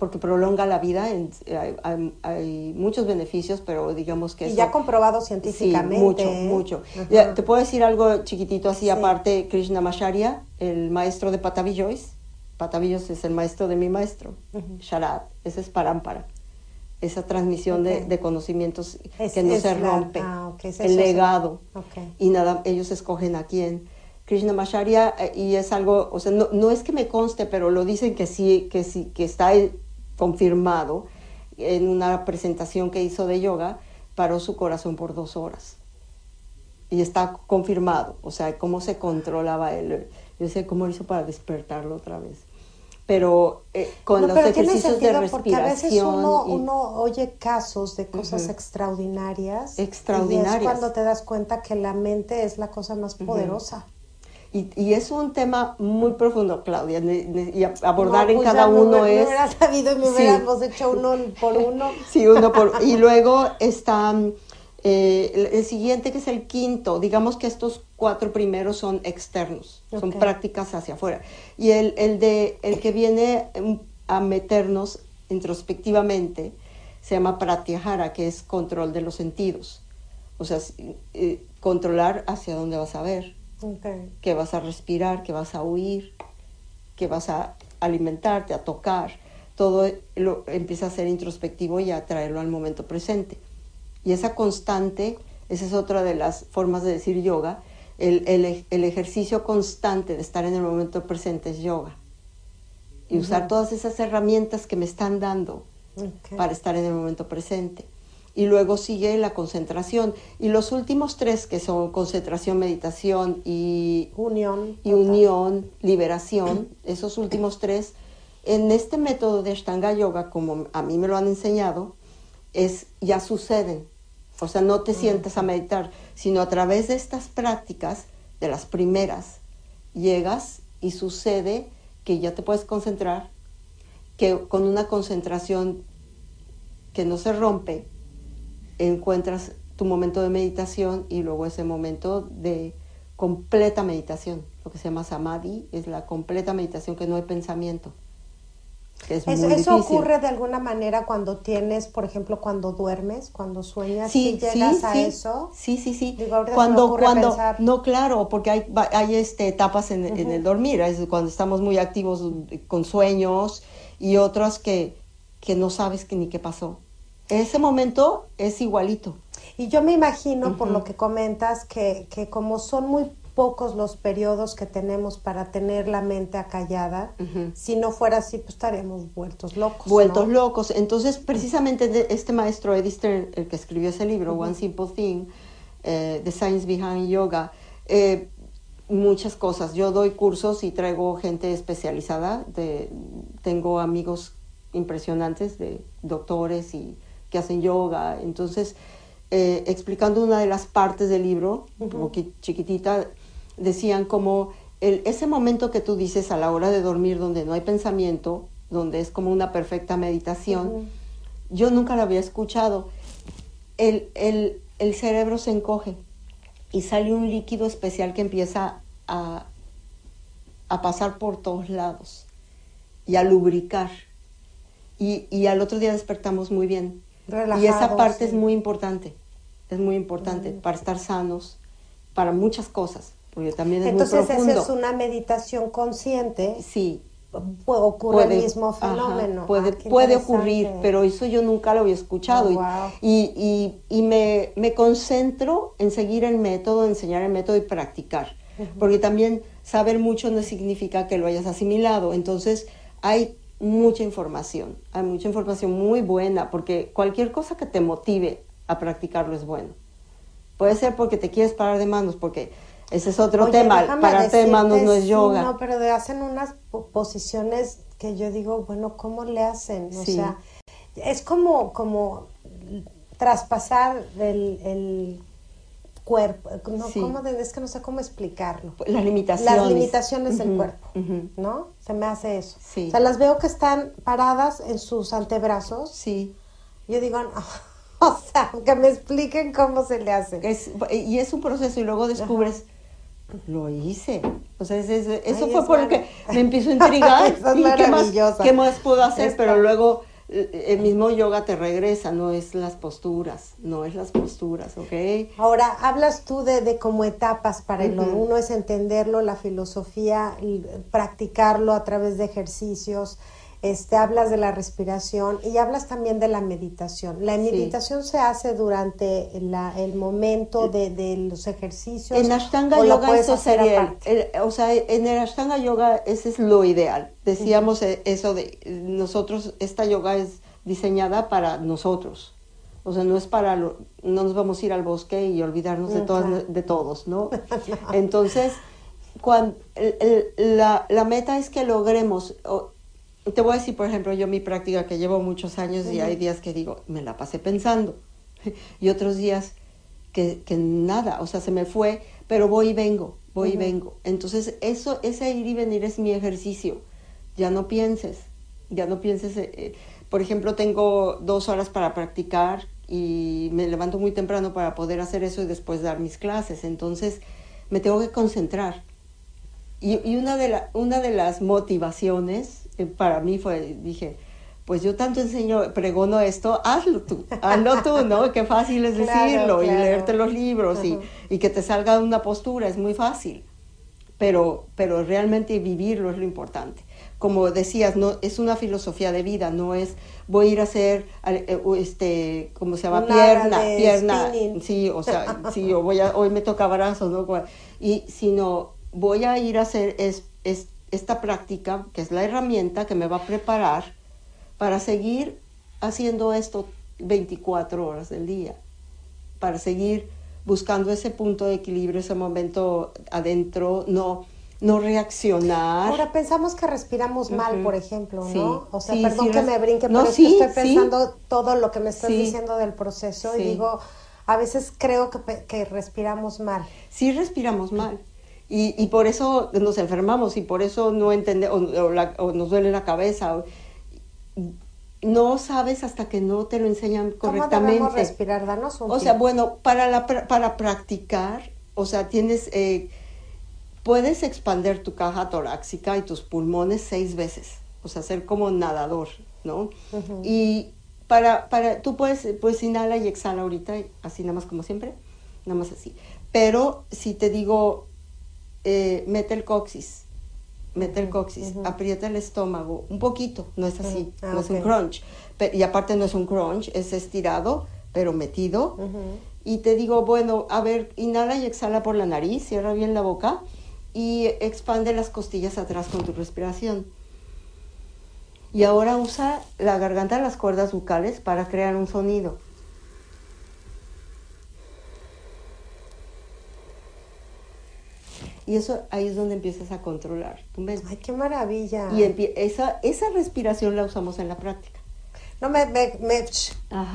porque prolonga la vida. en- hay, hay- hay muchos beneficios, pero digamos que Y eso- ya comprobado Sí, científicamente. mucho, mucho. Ya, te puedo decir algo chiquitito así, Sí. aparte, Krishnamacharya, el maestro de Patavi Joyce. Patavi Joyce es el maestro de mi maestro. Sharad, ese es Parampara. Esa transmisión de, conocimientos Es- que no se la- rompe. ah, es el eso, legado. Ok. Y nada, ellos escogen a quién. Krishnamacharya, eh, y es algo, o sea, no, no es que me conste, pero lo dicen que sí, que sí, que está confirmado en una presentación que hizo de yoga, paró su corazón por dos horas. Y está confirmado, o sea, cómo se controlaba él. Yo sé cómo hizo para despertarlo otra vez. Pero eh, con No, los pero tiene ejercicios de sentido porque a veces respiración. uno, y- uno oye casos de cosas Ujú. extraordinarias. Y Extraordinarias. es cuando te das cuenta que la mente es la cosa más poderosa. Y, y es un tema muy profundo, Claudia, y abordar No, en pues cada uno es... hubiera sabido y me Sí. hubiéramos hecho uno por uno. Sí, uno por... Y luego está eh, el, el siguiente, que es el quinto. Digamos que estos cuatro primeros son externos, son prácticas hacia afuera. Y el, el, de, el que viene mm, a meternos introspectivamente se llama pratyahara, que es control de los sentidos. O sea, eh, controlar hacia dónde vas a ver, Que vas a respirar, que vas a huir, que vas a alimentarte, a tocar. Todo lo, empieza a ser introspectivo y a traerlo al momento presente. Y esa constante, esa es otra de las formas de decir yoga, el, el- el ejercicio constante de estar en el momento presente es yoga. Y usar todas esas herramientas que me están dando para estar en el momento presente. Y luego sigue la concentración. Y los últimos tres, que son concentración, meditación y, Unión. y unión, liberación, esos últimos tres, en este método de Ashtanga Yoga, como a mí me lo han enseñado, es ya suceden. O sea, no te sientas a meditar, sino a través de estas prácticas, de las primeras, llegas y sucede que ya te puedes concentrar, que con una concentración que no se rompe, encuentras tu momento de meditación y luego ese momento de completa meditación. Lo que se llama samadhi es la completa meditación que no hay pensamiento. es Eso, ocurre de alguna manera cuando tienes, por ejemplo, cuando duermes, cuando sueñas, Sí, si llegas sí, a sí. eso. Sí, sí, sí. Digo, cuando, cuando, pensar- no, claro, porque hay, hay este, etapas en, el dormir, es cuando estamos muy activos con sueños y otras que, que no sabes que ni qué pasó. Ese momento es igualito. Y yo me imagino, por lo que comentas, que, que como son muy pocos los periodos que tenemos para tener la mente acallada, si no fuera así, pues estaríamos vueltos locos. vueltos ¿no? locos. Entonces, precisamente de- este maestro Eddie Stern, el que escribió ese libro, One Simple Thing, eh, The Science Behind Yoga, eh, muchas cosas. Yo doy cursos y traigo gente especializada. De, tengo amigos impresionantes de doctores y que hacen yoga. Entonces, eh, explicando una de las partes del libro, un poquito chiquitita, decían como el, ese momento que tú dices a la hora de dormir donde no hay pensamiento, donde es como una perfecta meditación, yo nunca lo había escuchado. El, el, el cerebro se encoge y sale un líquido especial que empieza a, a pasar por todos lados y a lubricar. Y, y al otro día despertamos muy bien. Y esa parte es muy importante, es muy importante para estar sanos, para muchas cosas, porque también es Entonces, muy profundo. esa es una meditación consciente. Sí. ocurre el mismo fenómeno. puede Ah, puede ocurrir, pero eso yo nunca lo había escuchado. Oh, y- wow. y y, y me, me concentro en seguir el método, enseñar el método y practicar. Porque también saber mucho no significa que lo hayas asimilado. Entonces, hay mucha información, hay mucha información muy buena, porque cualquier cosa que te motive a practicarlo es bueno. Puede ser porque te quieres parar de manos, porque ese es otro Oye, tema. Pararte de manos no es yoga. no, pero de- hacen unas po- posiciones que yo digo, bueno, ¿cómo le hacen? O Sí. sea, es como, como traspasar el, el cuerpo. No, Sí. ¿cómo de- es que no sé cómo explicarlo. Las limitaciones. Las limitaciones del Ujú, cuerpo, ujú. ¿no? Se me hace eso. Sí. O sea, las veo que están paradas en sus antebrazos. Sí. Yo digo, no, o sea, que me expliquen cómo se le hace. Es, y es un proceso y luego descubres, lo hice. O sea, es- es- eso Ay, fue es porque marav- me empiezo a intrigar. Y ¿qué más. ¿Qué más puedo hacer? Está- Pero luego el mismo yoga te regresa, no es las posturas, no es las posturas, ¿ok? Ahora, hablas tú de, de como etapas para el uno es entenderlo, la filosofía, practicarlo a través de ejercicios, este, hablas de la respiración y hablas también de la meditación. La Sí. meditación se hace durante la- el momento de, de los ejercicios. En Ashtanga o Yoga eso sería, el- o sea, en el Ashtanga Yoga ese es lo ideal. Decíamos eh, eso de nosotros, esta yoga es diseñada para nosotros. O sea, no es para, lo- no nos vamos a ir al bosque y olvidarnos de, Mm, todas, de todos, ¿no? Entonces, cuando, la, la meta es que logremos, te voy a decir, por ejemplo, yo mi práctica que llevo muchos años y hay días que digo, me la pasé pensando. Y otros días que, que nada, o sea, se me fue, pero voy y vengo, voy y vengo. Entonces, eso, ese ir y venir es mi ejercicio. Ya no pienses, ya no pienses. eh, eh, por ejemplo, tengo dos horas para practicar y me levanto muy temprano para poder hacer eso y después dar mis clases. Entonces, me tengo que concentrar. Y, y una, de la, una de las motivaciones para mí fue, dije, pues yo tanto enseño, pregono esto, hazlo tú, hazlo tú, ¿no? Qué fácil es Claro, decirlo y leerte los libros y, que te salga una postura, es muy fácil. Pero, pero realmente vivirlo es lo importante. Como decías, no es una filosofía de vida, no es voy a ir a hacer eh, este, ¿cómo se llama? Pierna, pierna, spinning. sí, o sea, sí, o voy a, hoy me toca brazos, ¿no? Y sino voy a ir a hacer es, es- esta práctica, que es la herramienta que me va a preparar para seguir haciendo esto 24 horas del día, para seguir buscando ese punto de equilibrio, ese momento adentro, no, no reaccionar. Ahora pensamos que respiramos mal, Ujú. por ejemplo, Sí. ¿no? O sea, Sí, perdón sí, que me brinque, No, pero es que estoy pensando todo lo que me estás diciendo del proceso y digo, a veces creo que, que respiramos mal. sí respiramos mal. Y, y por eso nos enfermamos y por eso no entendemos, o, o la- o nos duele la cabeza. o- no sabes hasta que no te lo enseñan ¿Cómo correctamente. respirar? Danos un O sea, bueno, para, la, para practicar, o sea, tienes, eh, puedes expander tu caja torácica y tus pulmones seis veces, o sea, ser como nadador, ¿no? Y para, para, tú puedes, pues inhala y exhala ahorita, así nada más como siempre, nada más así. Pero si te digo, eh, mete el coxis, mete el coxis, aprieta el estómago, un poquito, no es así. Ah, no es un crunch. Y aparte no es un crunch, es estirado, pero metido. Y te digo, bueno, a ver, inhala y exhala por la nariz, cierra bien la boca y expande las costillas atrás con tu respiración. Y ahora usa la garganta, las cuerdas bucales para crear un sonido. Y eso ahí es donde empiezas a controlar tu mente. Ay, qué maravilla. Y esa, esa respiración la usamos en la práctica. No, me, me, me,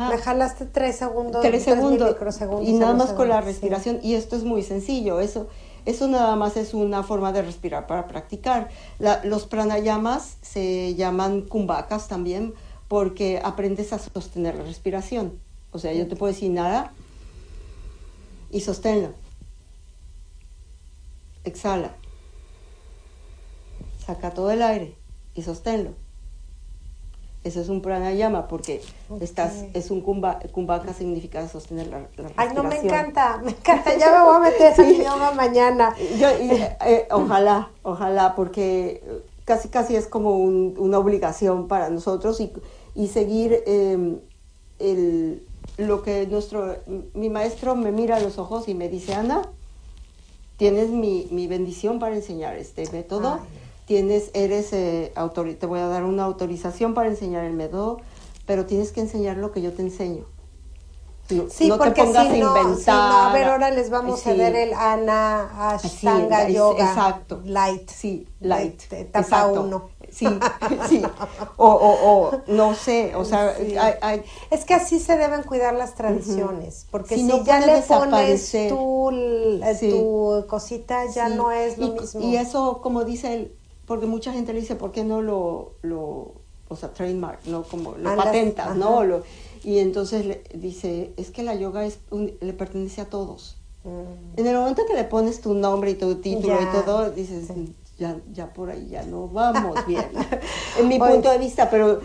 me jalaste tres segundos. tres segundos y nada más con la sí. respiración y esto es muy sencillo eso eso nada más es una forma de respirar para practicar La- los pranayamas se llaman kumbakas también porque aprendes a sostener la respiración. O sea, yo te puedo decir nada y sosténlo. Exhala. Saca todo el aire y sosténlo. Eso es un pranayama porque estás, es un kumbhaka significa sostener la, respiración. Ay, no, me encanta, me encanta. Ya me voy a meter sí. yoga mañana. Yo, eh, ojalá, ojalá, porque casi casi es como una obligación para nosotros y, y seguir em, el, lo que nuestro, mi maestro me mira a los ojos y me dice, Ana, tienes mi, mi bendición para enseñar este método, tienes, eres, eh, te voy a dar una autorización para enseñar el método, pero tienes que enseñar lo que yo te enseño. Sí, no porque te pongas si no, a inventar. a ver, ahora les vamos a ver el Ana Ashtanga Yoga. Exacto. Light. Sí, light. Etapa uno. Sí, sí. O, o, o, no sé, o sea, hay, es que así se deben cuidar las tradiciones, porque si, ya le pones tu, tu cosita, ya no es lo mismo. Y eso, como dice él, porque mucha gente le dice, ¿por qué no lo, lo o sea, trademark, no como lo patentas, no? Lo, y entonces le dice, es que la yoga es le pertenece a todos. Mm. En el momento que le pones tu nombre y tu título y todo, dices, ya, ya por ahí ya no vamos bien, en mi punto de vista, pero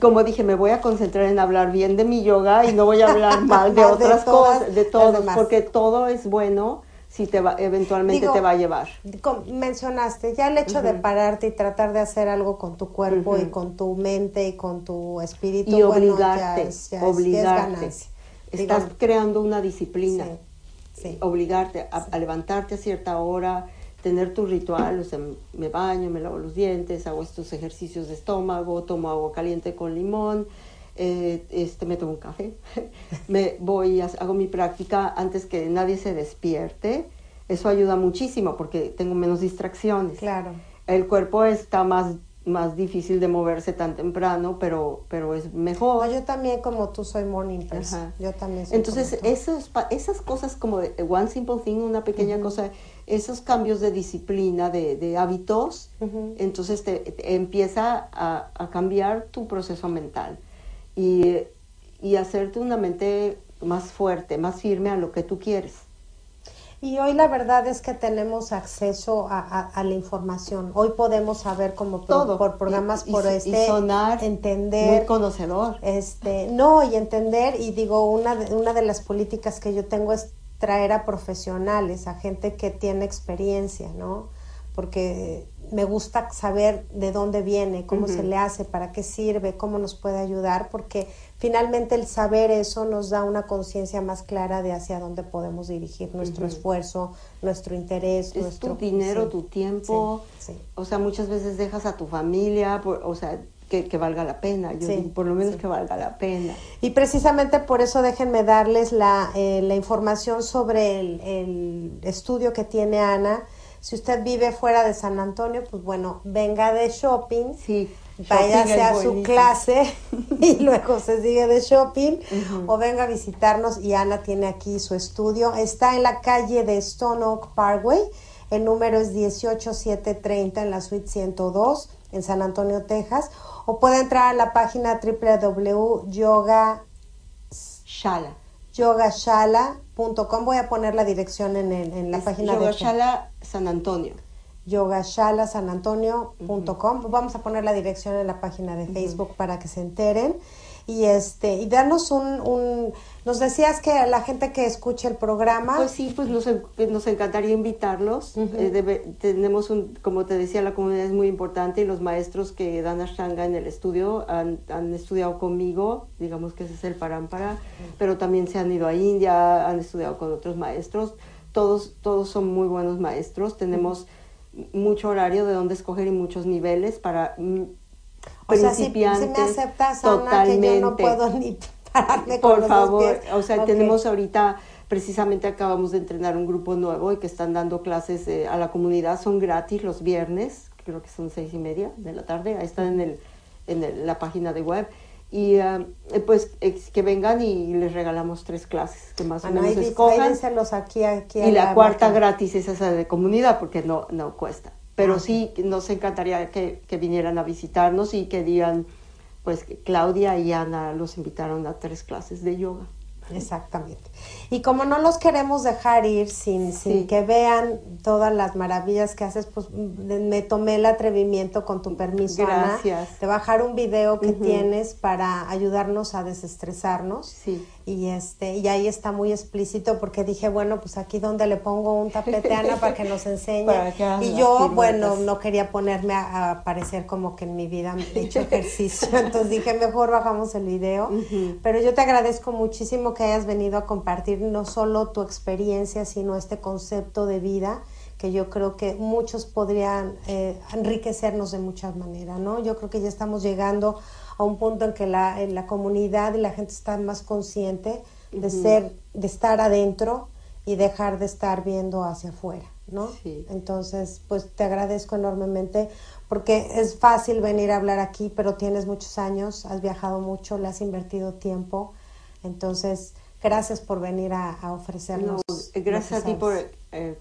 como dije, me voy a concentrar en hablar bien de mi yoga y no voy a hablar mal de otras cosas, de todos, porque todo es bueno si te va, eventualmente te va a llevar. Mencionaste ya el hecho de pararte y tratar de hacer algo con tu cuerpo y con tu mente y con tu espíritu. Y obligarte, obligarte. Estás creando una disciplina. Obligarte a levantarte a cierta hora, tener tu ritual, o sea, me baño, me lavo los dientes, hago estos ejercicios de estómago, tomo agua caliente con limón, eh, este, me tomo un café, me voy, hago mi práctica antes que nadie se despierte. Eso ayuda muchísimo porque tengo menos distracciones. Claro. El cuerpo está más más difícil de moverse tan temprano, pero, pero es mejor. yo también como tú soy morning person. Yo también soy Entonces, esos, esas cosas como de one simple thing, una pequeña cosa, esos cambios de disciplina, de, de hábitos, entonces te, empieza a, a, cambiar tu proceso mental y, y hacerte una mente más fuerte, más firme a lo que tú quieres. Y hoy la verdad es que tenemos acceso a, la información. Hoy podemos saber como por, por programas por este sonar entender muy conocedor. Este, no, y entender y digo una de, una de las políticas que yo tengo es traer a profesionales, a gente que tiene experiencia, ¿no? Porque me gusta saber de dónde viene, cómo se le hace, para qué sirve, cómo nos puede ayudar, porque finalmente el saber eso nos da una conciencia más clara de hacia dónde podemos dirigir nuestro esfuerzo, nuestro interés, es nuestro tu dinero, tu tiempo, o sea, muchas veces dejas a tu familia, o sea, que, valga la pena, yo por lo menos que valga la pena. Y precisamente por eso déjenme darles la, eh, la información sobre el, el estudio que tiene Ana. Si usted vive fuera de San Antonio, pues bueno, venga de shopping. Sí váyase a su clase y luego se sigue de shopping o venga a visitarnos y Ana tiene aquí su estudio. Está en la calle de Stone Oak Parkway, el número es 18730 en la suite 102 en San Antonio, Texas, o puede entrar a la página www.yogashala.com. Voy a poner la dirección en, en la página de Yogashala San Antonio yogashala.sanantonio.com. Vamos a poner la dirección en la página de Facebook para que se enteren. Y este, y darnos un, un, nos decías que la gente que escuche el programa. Pues sí, pues nos, nos encantaría invitarlos. Eh, tenemos un, como te decía, la comunidad es muy importante y los maestros que dan Ashtanga en el estudio han, han estudiado conmigo, digamos que ese es el parampara, pero también se han ido a India, han estudiado con otros maestros. Todos, todos son muy buenos maestros. Tenemos mucho horario de dónde escoger y muchos niveles para mm, o principiantes. Sea, si, me aceptas, totalmente. que yo no puedo ni pararme Por favor, o sea, tenemos ahorita, precisamente acabamos de entrenar un grupo nuevo y que están dando clases eh, a la comunidad, son gratis los viernes, creo que son seis y media de la tarde, ahí están en, el, en la página de web y eh, pues que vengan y les regalamos tres clases que más o menos escojan aquí, aquí y la, cuarta gratis es esa de comunidad porque no no cuesta pero ah. sí nos encantaría que, que, vinieran a visitarnos y que digan pues Claudia y Ana los invitaron a tres clases de yoga. Exactamente. Y como no los queremos dejar ir sin, sin que vean todas las maravillas que haces, pues me tomé el atrevimiento con tu permiso, Gracias. Ana, de bajar un video que tienes para ayudarnos a desestresarnos. Sí. Y este, y ahí está muy explícito porque dije, bueno, pues aquí donde le pongo un tapete Ana para que nos enseñe. y yo, bueno, no quería ponerme a, a, parecer como que en mi vida he hecho ejercicio. Entonces dije, mejor bajamos el video. Pero yo te agradezco muchísimo que hayas venido a compartir no solo tu experiencia, sino este concepto de vida que yo creo que muchos podrían eh, enriquecernos de muchas maneras, ¿no? Yo creo que ya estamos llegando a un punto en que la, en la comunidad y la gente está más consciente de ser, de estar adentro y dejar de estar viendo hacia afuera, ¿no? Sí. Entonces, pues te agradezco enormemente porque es fácil venir a hablar aquí, pero tienes muchos años, has viajado mucho, le has invertido tiempo, entonces gracias por venir a, a ofrecernos. No, gracias a ti por eh,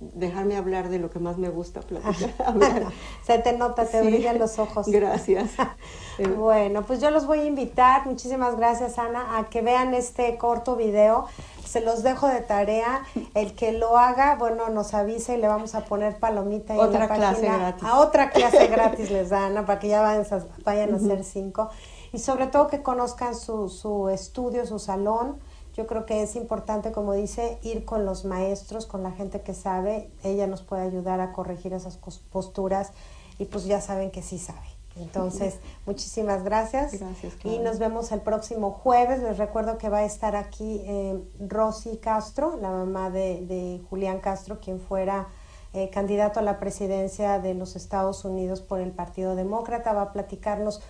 dejarme hablar de lo que más me gusta platicar. Se te nota, te sí. brillan los ojos. Gracias. bueno, pues yo los voy a invitar, muchísimas gracias Ana, a que vean este corto video. Se los dejo de tarea. El que lo haga, bueno, nos avisa y le vamos a poner palomita otra en la clase gratis. A otra clase gratis les da Ana, para que ya vayan, vayan a hacer cinco. Y sobre todo que conozcan su, su estudio, su salón. Yo creo que es importante, como dice, ir con los maestros, con la gente que sabe. Ella nos puede ayudar a corregir esas posturas y pues ya saben que sí sabe. Entonces, muchísimas gracias. Gracias. Y nos vemos el próximo jueves. Les recuerdo que va a estar aquí eh, Rosy Castro, la mamá de, de Julián Castro, quien fuera eh, candidato a la presidencia de los Estados Unidos por el Partido Demócrata. Va a platicarnos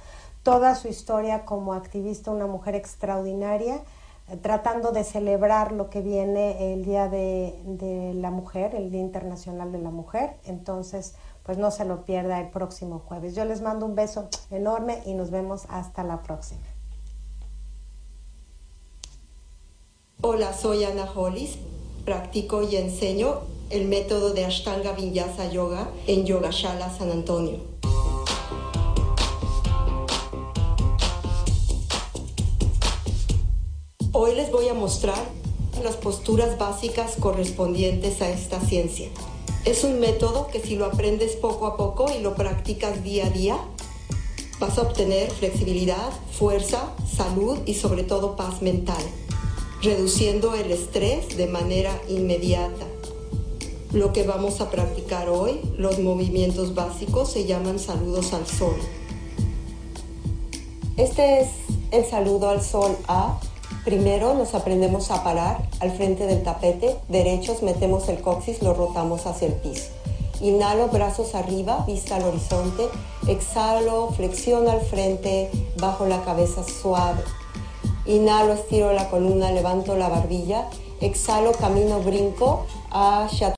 toda su historia como activista, una mujer extraordinaria tratando de celebrar lo que viene el Día de, de, la Mujer, el Día Internacional de la Mujer. Entonces, pues no se lo pierda el próximo jueves. Yo les mando un beso enorme y nos vemos hasta la próxima. Hola, soy Ana Hollis. Practico y enseño el método de Ashtanga Vinyasa Yoga en Yogashala San Antonio. Hoy les voy a mostrar las posturas básicas correspondientes a esta ciencia. Es un método que si lo aprendes poco a poco y lo practicas día a día, vas a obtener flexibilidad, fuerza, salud y sobre todo paz mental, reduciendo el estrés de manera inmediata. Lo que vamos a practicar hoy, los movimientos básicos, se llaman saludos al sol. Este es el saludo al sol A Primero nos aprendemos a parar al frente del tapete, derechos, metemos el coxis, lo rotamos hacia el piso. Inhalo, brazos arriba, vista al horizonte. Exhalo, flexiono al frente, bajo la cabeza suave. Inhalo, estiro la columna, levanto la barbilla. Exhalo, camino, brinco a